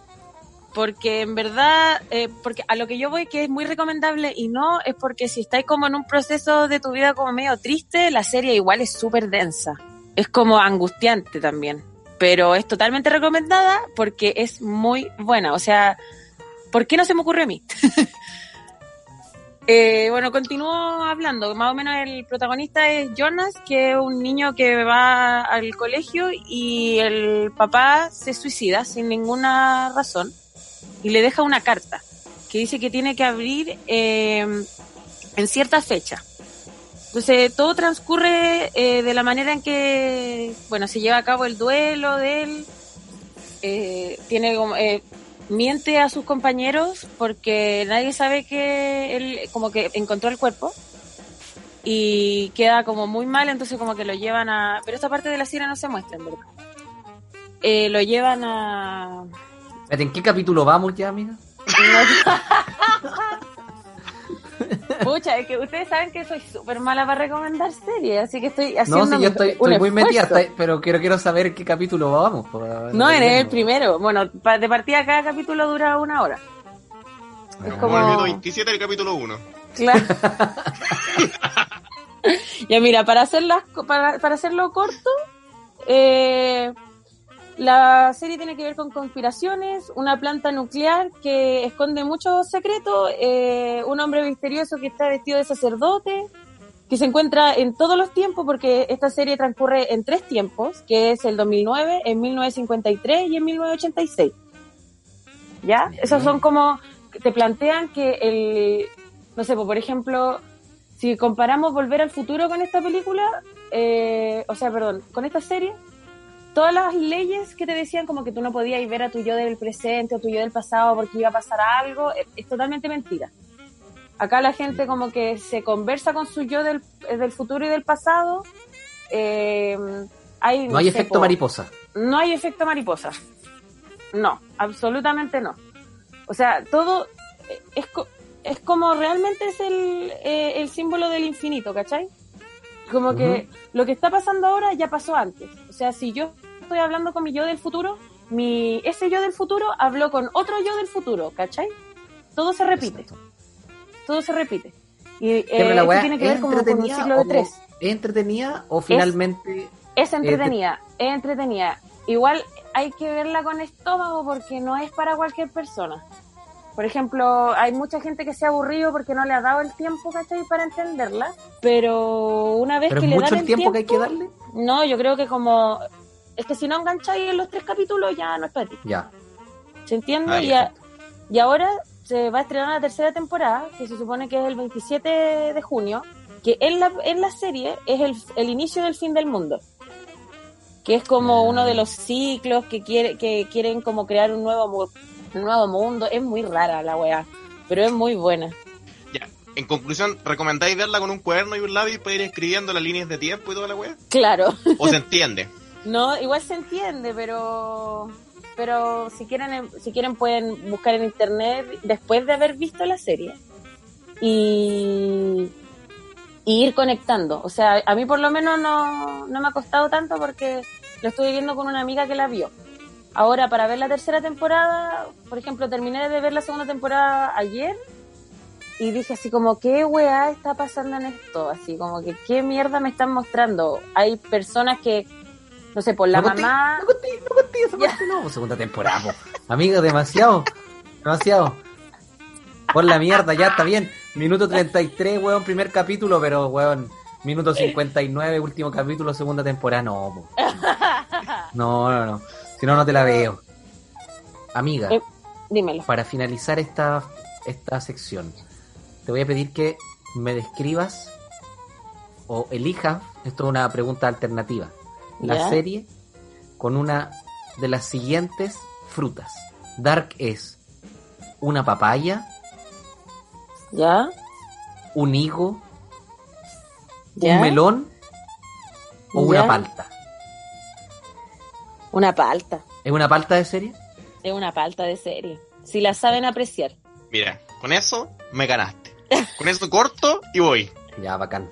porque en verdad, eh, porque a lo que yo voy que es muy recomendable y no es porque si estáis como en un proceso de tu vida como medio triste, la serie igual es súper densa. Es como angustiante también, pero es totalmente recomendada porque es muy buena. O sea, ¿por qué no se me ocurre a mí? Eh, bueno, continúo hablando. Más o menos el protagonista es Jonas, que es un niño que va al colegio y el papá se suicida sin ninguna razón y le deja una carta que dice que tiene que abrir eh, en cierta fecha. Entonces todo transcurre eh, de la manera en que, bueno, se lleva a cabo el duelo de él. Eh, tiene como, eh, miente a sus compañeros porque nadie sabe que él como que encontró el cuerpo y queda como muy mal, entonces como que lo llevan a... Pero esta parte de la serie no se muestra, en verdad. Eh, lo llevan a... ¿En qué capítulo vamos ya, amiga? Pucha, es que ustedes saben que soy súper mala para recomendar series, así que estoy No, haciendo si yo un- estoy, un estoy muy metida, hasta- pero quiero, quiero saber qué capítulo vamos. para- No, en el primero. Bueno, pa- de partida cada capítulo dura una hora. Es Como el minuto 27 del capítulo 1. Claro. ya mira, para hacerlas, para, para hacerlo corto, eh, la serie tiene que ver con conspiraciones, una planta nuclear que esconde muchos secretos, eh, un hombre misterioso que está vestido de sacerdote, que se encuentra en todos los tiempos, porque esta serie transcurre en tres tiempos, que es el 2009, en 1953 y en 1986. ¿Ya? Esos son como, te plantean que el, no sé, pues, por ejemplo, si comparamos Volver al Futuro con esta película, eh, o sea, perdón, con esta serie, todas las leyes que te decían como que tú no podías ver a tu yo del presente o tu yo del pasado porque iba a pasar algo, es, es totalmente mentira. Acá la gente como que se conversa con su yo del, eh, del futuro y del pasado. eh, hay, No hay sé, efecto po, mariposa. no hay efecto mariposa. No, absolutamente no. O sea, todo eh, es, es como realmente es el, eh, el símbolo del infinito, ¿cachai? Como que lo que está pasando ahora ya pasó antes. O sea, si yo estoy hablando con mi yo del futuro, mi ese yo del futuro habló con otro yo del futuro, ¿cachai? Todo se repite. Todo se repite. Y eh, esto tiene que ¿es ver como con un ciclo de tres. ¿Es entretenida o finalmente Es entretenida, es entretenida. Igual hay que verla con estómago porque no es para cualquier persona. Por ejemplo, hay mucha gente que se ha aburrido porque no le ha dado el tiempo, ¿cachai? Para entenderla. Pero una vez Pero que es le dan el tiempo que hay que darle. No, yo creo que como... Es que si no engancháis en los tres capítulos ya no es para ti. Ya. ¿Se entiende? Ah, y, ya. a- y ahora se va a estrenar la tercera temporada, que se supone que es el 27 de junio, que en la, en la serie es el, el inicio del fin del mundo. Que es como uno de los ciclos que, quiere, que quieren como crear un nuevo, un nuevo mundo. Es muy rara la weá, pero es muy buena. Ya. En conclusión, ¿recomendáis verla con un cuaderno y un lápiz para ir escribiendo las líneas de tiempo y toda la weá? Claro. ¿O se entiende? No, igual se entiende, pero pero si quieren em, si quieren pueden buscar en internet después de haber visto la serie y, ir conectando. O sea, a mí por lo menos no, no me ha costado tanto porque lo estoy viendo con una amiga que la vio. Ahora, para ver la tercera temporada, por ejemplo, terminé de ver la segunda temporada ayer y dije así como, ¿qué weá está pasando en esto? Así como que, ¿qué mierda me están mostrando? Hay personas que, no sé, por la No conté- mamá... No conté, no conté esa no. Segunda temporada, po. Amigo, demasiado. Demasiado. Por la mierda, ya está bien. Minuto 33, weón, primer capítulo, pero, weón, minuto 59, último capítulo, segunda temporada, no, po. No, no, no. Si no, no te la veo. Amiga, Eh, Dímelo. para finalizar esta, esta sección, te voy a pedir que me describas o elijas, esto es una pregunta alternativa, la ¿Ya? serie con una de las siguientes frutas. Dark es una papaya, ¿Ya? un higo, ¿Ya? un melón o una palta. Una palta. ¿Es una palta de serie? Es una palta de serie. Si la saben apreciar. Mira, con eso me ganaste. Con eso corto y voy. Ya, bacán.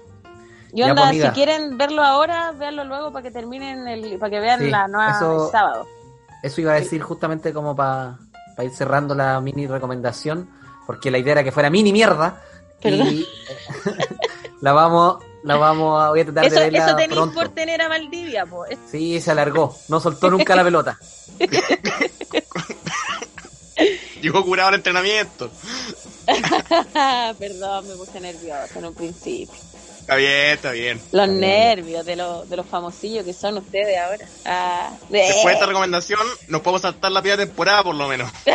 Y onda, pues, si quieren verlo ahora, véanlo luego para que terminen el, para que vean Sí, la nueva eso- el sábado. Eso iba a decir justamente como para ir cerrando la mini recomendación, porque la idea era que fuera mini mierda. Perdón. Y la vamos, la vamos a, voy a tratar Eso, de verla eso tenéis por tener a Valdivia, po. Es- Sí, se alargó, no soltó nunca la pelota. Llegó curado el entrenamiento. Perdón, me puse nerviosa en un principio. Está bien, está bien. Los nervios de, los de los famosillos que son ustedes ahora. Ah, Después de esta recomendación, nos podemos saltar la primera temporada por lo menos.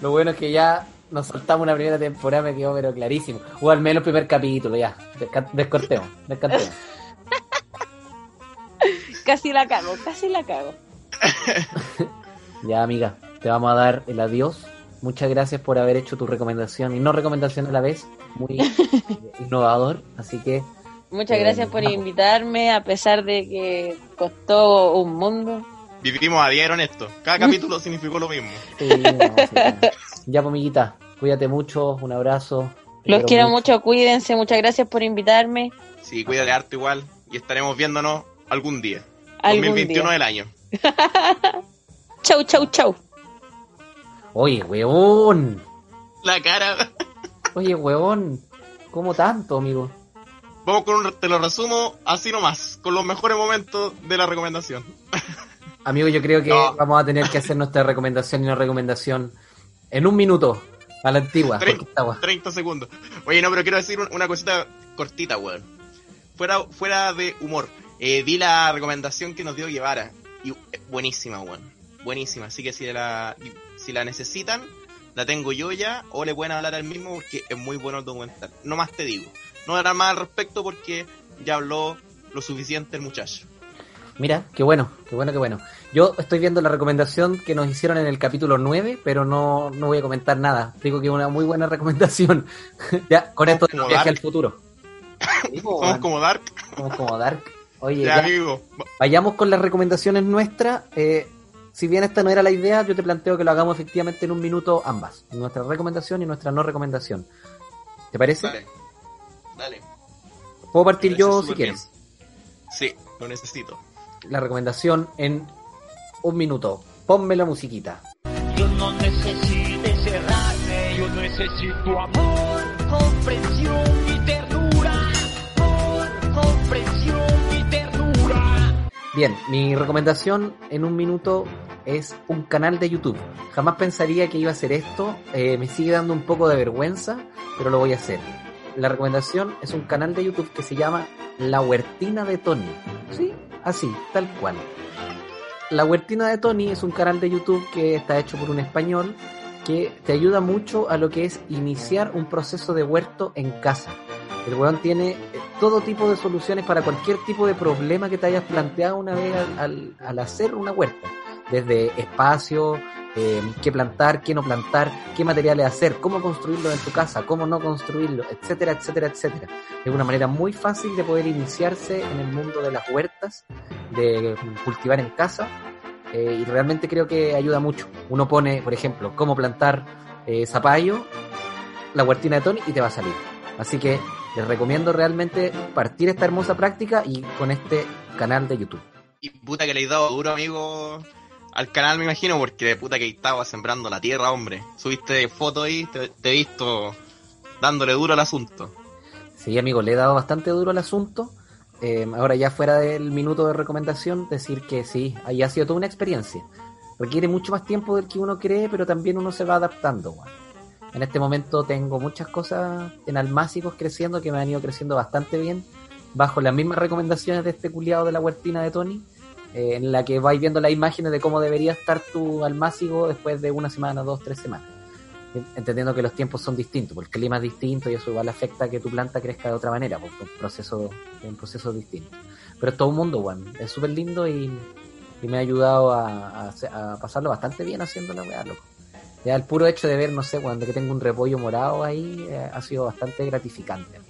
Lo bueno es que ya nos saltamos una primera temporada, me quedó pero clarísimo. O al menos el primer capítulo, ya. Descortemos, descartemos. Casi la cago, casi la cago. Ya, amiga, te vamos a dar el adiós. Muchas gracias por haber hecho tu recomendación y no recomendación a la vez. Muy innovador, así que Muchas Eh, gracias por vamos. invitarme, a pesar de que costó un mundo. Vivimos a diario en esto. Cada capítulo significó lo mismo. sí, no, sí, ya. ya, pues, cuídate mucho, un abrazo. Los quiero mucho, cuídense, muchas gracias por invitarme. Sí, cuídate harto igual. Y estaremos viéndonos algún día. Algún 2021 día. del año. Chau, chau, chau. Oye, weón. La cara. Oye, weón. ¿Cómo tanto, amigo? Vamos con un, te lo resumo así nomás, con los mejores momentos de la recomendación. Amigo, yo creo que No. vamos a tener que hacer nuestra recomendación y una recomendación en un minuto, a la antigua. porque 30, esta gua- 30 segundos. Oye, no, pero quiero decir un- una cosita cortita, weón. Fuera, fuera de humor. Eh, vi la recomendación que nos dio Guevara. Y eh, buenísima, weón. Buenísima. Así que si la, si la necesitan, la tengo yo ya. O le pueden hablar al mismo porque es muy bueno el documental. No más te digo. No hará más al respecto porque ya habló lo suficiente el muchacho. Mira, qué bueno, qué bueno, qué bueno. Yo estoy viendo la recomendación que nos hicieron en el capítulo 9, pero no, no voy a comentar nada. Digo que es una muy buena recomendación. ya, con esto Como viaje al futuro. Somos como Dark. Somos como Dark. Oye, Ya, ya, amigo. vayamos con las recomendaciones nuestras. Eh, si bien esta no era la idea, yo te planteo que lo hagamos efectivamente en un minuto ambas. Nuestra recomendación y nuestra no recomendación. ¿Te parece? Dale. Dale. Puedo partir Me yo si quieres. Sí, lo necesito. La recomendación en un minuto. Ponme la musiquita. Yo no necesito encerrarme, yo necesito amor, comprensión y ternura. Amor, comprensión y ternura. Bien, mi recomendación en un minuto es un canal de YouTube. Jamás pensaría que iba a hacer esto, eh, me sigue dando un poco de vergüenza, pero lo voy a hacer. La recomendación es un canal de YouTube que se llama La Huertina de Tony. Sí, así, tal cual. La Huertina de Tony es un canal de YouTube que está hecho por un español que te ayuda mucho a lo que es iniciar un proceso de huerto en casa. El weón tiene eh, todo tipo de soluciones para cualquier tipo de problema que te hayas planteado una vez al, hacer una huerta. Desde espacio, eh, qué plantar, qué no plantar, qué materiales hacer, cómo construirlo en tu casa, cómo no construirlo, etcétera, etcétera, etcétera. Es una manera muy fácil de poder iniciarse en el mundo de las huertas, de cultivar en casa eh, y realmente creo que ayuda mucho. Uno pone, por ejemplo, cómo plantar eh, zapallo, la huertina de Tony y te va a salir. Así que les recomiendo realmente partir esta hermosa práctica y con este canal de YouTube. Y puta que le he dado duro, amigo, al canal, me imagino, porque de puta que estaba sembrando la tierra, hombre. Subiste fotos ahí, te, te he visto dándole duro al asunto. Sí, amigo, le he dado bastante duro al asunto. Eh, ahora ya fuera del minuto de recomendación, decir que sí, ahí ha sido toda una experiencia. Requiere mucho más tiempo del que uno cree, pero también uno se va adaptando. En este momento tengo muchas cosas en almácigos creciendo que me han ido creciendo bastante bien, bajo las mismas recomendaciones de este culiado de la huertina de Tony, eh, en la que vais viendo las imágenes de cómo debería estar tu almácigo después de una semana, dos, tres semanas. Entendiendo que los tiempos son distintos, porque el clima es distinto y eso igual afecta a que tu planta crezca de otra manera, porque un proceso, es un proceso distinto. Pero es todo un mundo, weón. Es súper lindo y, me ha ayudado a, a pasarlo bastante bien haciendo la weá, loco. Ya el puro hecho de ver, no sé, de que tengo un repollo morado ahí, eh, ha sido bastante gratificante.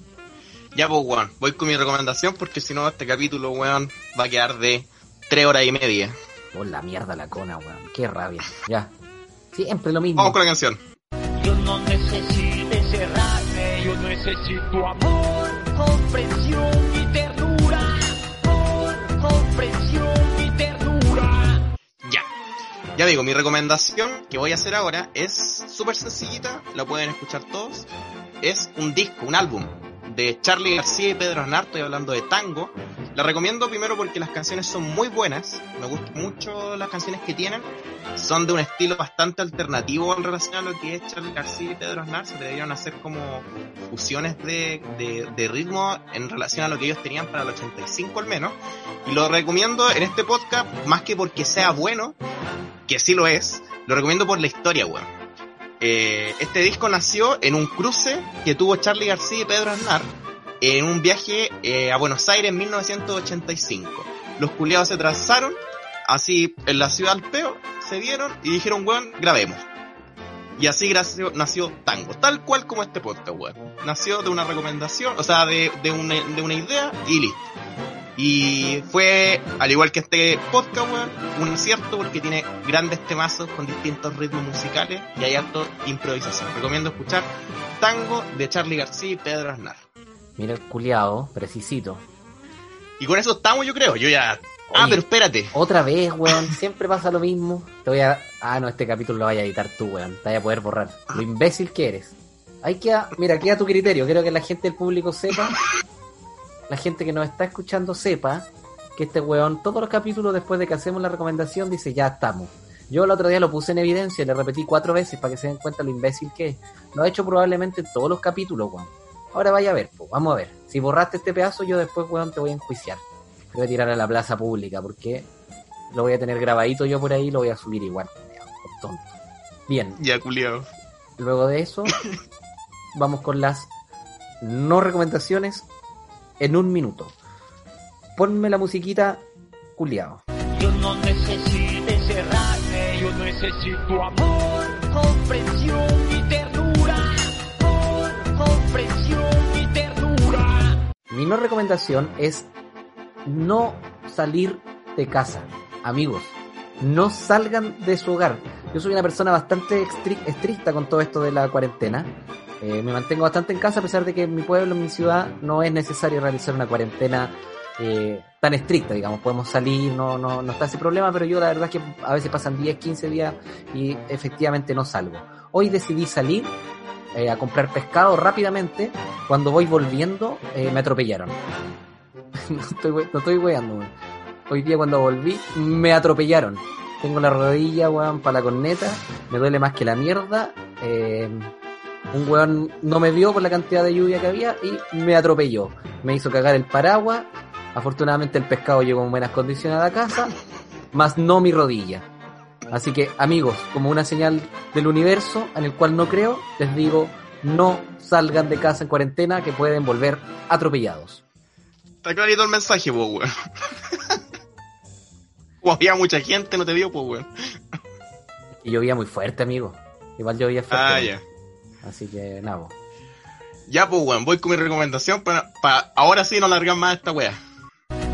Ya, pues, weón, voy con mi recomendación porque si no, este capítulo, weón, va a quedar de tres horas y media. Por la mierda la cona, weón. Qué rabia. Ya. Siempre lo mismo. Vamos con la canción. Yo no necesito encerrarme, yo necesito amor, comprensión y ternura. Amor, comprensión y ternura. Ya. Ya digo, mi recomendación que voy a hacer ahora es súper sencillita, la pueden escuchar todos. Es un disco, un álbum de Charlie García y Pedro Aznar, estoy hablando de tango. La recomiendo primero porque las canciones son muy buenas, me gustan mucho las canciones que tienen. Son de un estilo bastante alternativo en relación a lo que es Charlie García y Pedro Aznar. Se debieron hacer como fusiones de, de, de ritmo en relación a lo que ellos tenían para el 85 al menos. Y lo recomiendo en este podcast, más que porque sea bueno, que sí lo es, lo recomiendo por la historia, weón. Eh, este disco nació en un cruce que tuvo Charlie García y Pedro Aznar en un viaje eh, a Buenos Aires en 1985. Los culiados se trazaron así en la ciudad del Peo, se vieron y dijeron, weón, grabemos. Y así nació, nació Tango, tal cual como este podcast, weón. Nació de una recomendación, o sea, de, de, una, de una idea y listo. Y fue, al igual que este podcast, weón, un acierto porque tiene grandes temazos con distintos ritmos musicales y hay harto improvisación. Recomiendo escuchar Tango de Charlie García y Pedro Aznar. Mira el culiado, precisito. Y con eso estamos, yo creo. Yo ya. Ah, pero espérate. Otra vez, weón. Siempre pasa lo mismo. Te voy a. Ah, no, este capítulo lo vaya a editar tú, weón. Te vaya a poder borrar. Lo imbécil que eres. Ahí queda. Mira, queda tu criterio. Quiero que la gente del público sepa. La gente que nos está escuchando sepa que este weón, todos los capítulos después de que hacemos la recomendación, dice ya estamos. Yo el otro día lo puse en evidencia y le repetí cuatro veces para que se den cuenta lo imbécil que es. Lo ha hecho probablemente en todos los capítulos, weón. Ahora vaya a ver, pues, vamos a ver. Si borraste este pedazo, yo después, weón, te voy a enjuiciar. Te voy a tirar a la plaza pública porque lo voy a tener grabadito yo por ahí y lo voy a subir igual. Por tonto. Bien, Ya, culiado. luego de eso, vamos con las no recomendaciones en un minuto. Ponme la musiquita culiao. Yo no necesito encerrarme, yo necesito amor, comprensión Mi no recomendación es no salir de casa. Amigos, no salgan de su hogar. Yo soy una persona bastante estricta con todo esto de la cuarentena. Eh, me mantengo bastante en casa a pesar de que en mi pueblo, en mi ciudad, no es necesario realizar una cuarentena eh, tan estricta, digamos. Podemos salir, no, no, no está ese problema, pero yo la verdad es que a veces pasan 10, 15 días y efectivamente no salgo. Hoy decidí salir eh, a comprar pescado rápidamente. Cuando voy volviendo, eh, me atropellaron. no, estoy, no estoy weando. Hoy día cuando volví, me atropellaron. Tengo la rodilla, weón, para la corneta. Me duele más que la mierda. Eh, un weón no me vio por la cantidad de lluvia que había y me atropelló. Me hizo cagar el paraguas. Afortunadamente el pescado llegó en buenas condiciones a la casa, más no mi rodilla. Así que, amigos, como una señal del universo en el cual no creo, les digo, no salgan de casa en cuarentena que pueden volver atropellados. Está clarito el mensaje, pues, weón. O había mucha gente, no te vio, pues, weón. Y llovía muy fuerte, amigo. Igual llovía fuerte. Ah, ya. Así que, nada. Ya, pues, weón, voy con mi recomendación para, para ahora sí no alargar más esta wea.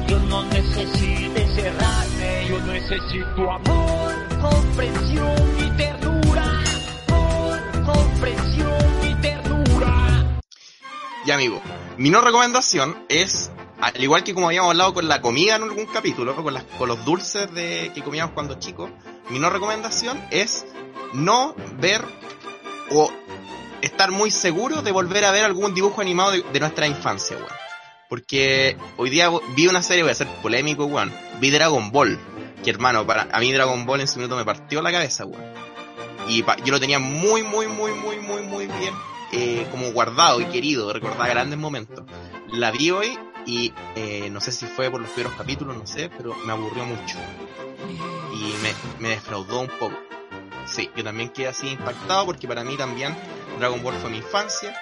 Yo no necesito encerrarme, yo necesito amor, Ya, amigo, mi no recomendación es, al igual que como habíamos hablado con la comida en algún capítulo, con, las, con los dulces de, que comíamos cuando chicos, mi no recomendación es no ver o estar muy seguro de volver a ver algún dibujo animado de, nuestra infancia, weón. Porque hoy día vi una serie, voy a ser polémico, weón. Vi Dragon Ball. Que hermano, para a mí Dragon Ball en su minuto me partió la cabeza, weón. Y pa- yo lo tenía muy, muy, muy, muy, muy, muy bien eh, como guardado y querido, recordaba grandes momentos. La vi hoy y eh, no sé si fue por los primeros capítulos, no sé, pero me aburrió mucho. Y me, me defraudó un poco. Sí, yo también quedé así impactado porque para mí también Dragon Ball fue mi infancia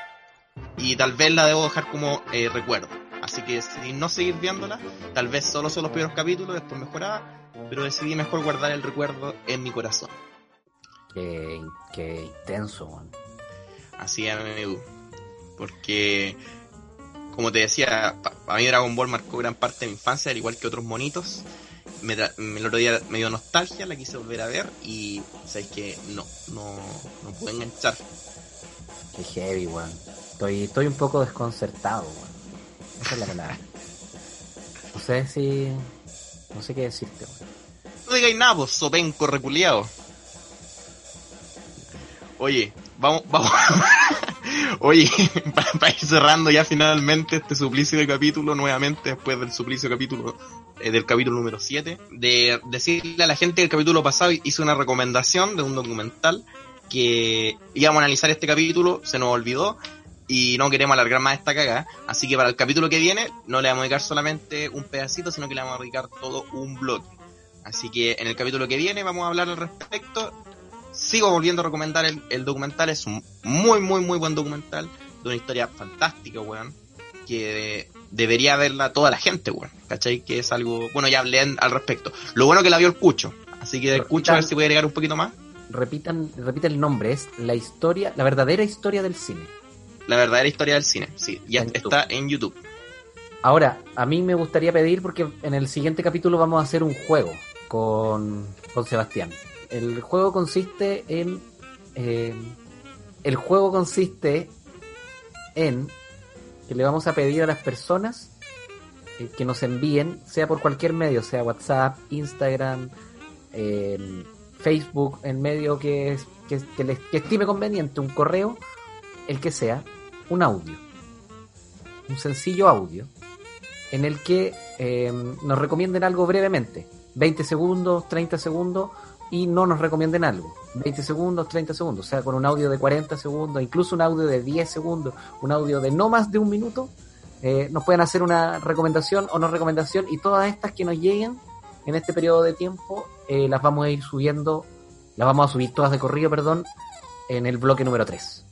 y tal vez la debo dejar como eh, recuerdo. Así que decidí no seguir viéndola, tal vez solo son los primeros capítulos, después mejoraba, pero decidí mejor guardar el recuerdo en mi corazón. Qué, intenso, weón. Así es, amigo. Porque, como te decía, para mí Dragon Ball marcó gran parte de mi infancia, al igual que otros monitos. Me el otro día me dio nostalgia, la quise volver a ver y sabéis que no, no, no pude enganchar. Qué heavy, weón. Estoy, estoy un poco desconcertado, weón. Esa es la palabra. No sé si... No sé qué decirte, weón. No digáis nada, pues, sopenco reculeado. Oye, vamos, vamos. Oye, para, ir cerrando ya finalmente este suplicio de capítulo, nuevamente después del suplicio capítulo, eh, del capítulo número 7, de decirle a la gente que el capítulo pasado hice una recomendación de un documental que íbamos a analizar este capítulo, se nos olvidó y no queremos alargar más esta cagada, así que para el capítulo que viene no le vamos a dedicar solamente un pedacito, sino que le vamos a dedicar todo un bloque. Así que en el capítulo que viene vamos a hablar al respecto. Sigo volviendo a recomendar el, el documental, es un muy, muy, muy buen documental, de una historia fantástica, weón, que debería verla toda la gente, weón, ¿cachai? Que es algo, bueno, ya hablé al respecto. Lo bueno que la vio el Cucho, así que el Cucho a ver si puede agregar un poquito más. Repitan, repiten el nombre, es la historia, la verdadera historia del cine. La verdadera historia del cine, sí, ya En YouTube. está en YouTube. Ahora, a mí me gustaría pedir, porque en el siguiente capítulo vamos a hacer un juego con, con Sebastián. El juego consiste en... eh, el juego consiste en que le vamos a pedir a las personas eh, que nos envíen, sea por cualquier medio, sea WhatsApp, Instagram, eh, Facebook, en medio que, es- que, les que estime conveniente, un correo, el que sea, un audio. Un sencillo audio en el que eh, nos recomienden algo brevemente. 20 segundos, 30 segundos y no nos recomienden algo. 20 segundos, 30 segundos. O sea, con un audio de 40 segundos, incluso un audio de 10 segundos, un audio de no más de un minuto, eh, nos pueden hacer una recomendación o no recomendación y todas estas que nos lleguen en este periodo de tiempo eh, las vamos a ir subiendo, las vamos a subir todas de corrido, perdón, en el bloque número 3.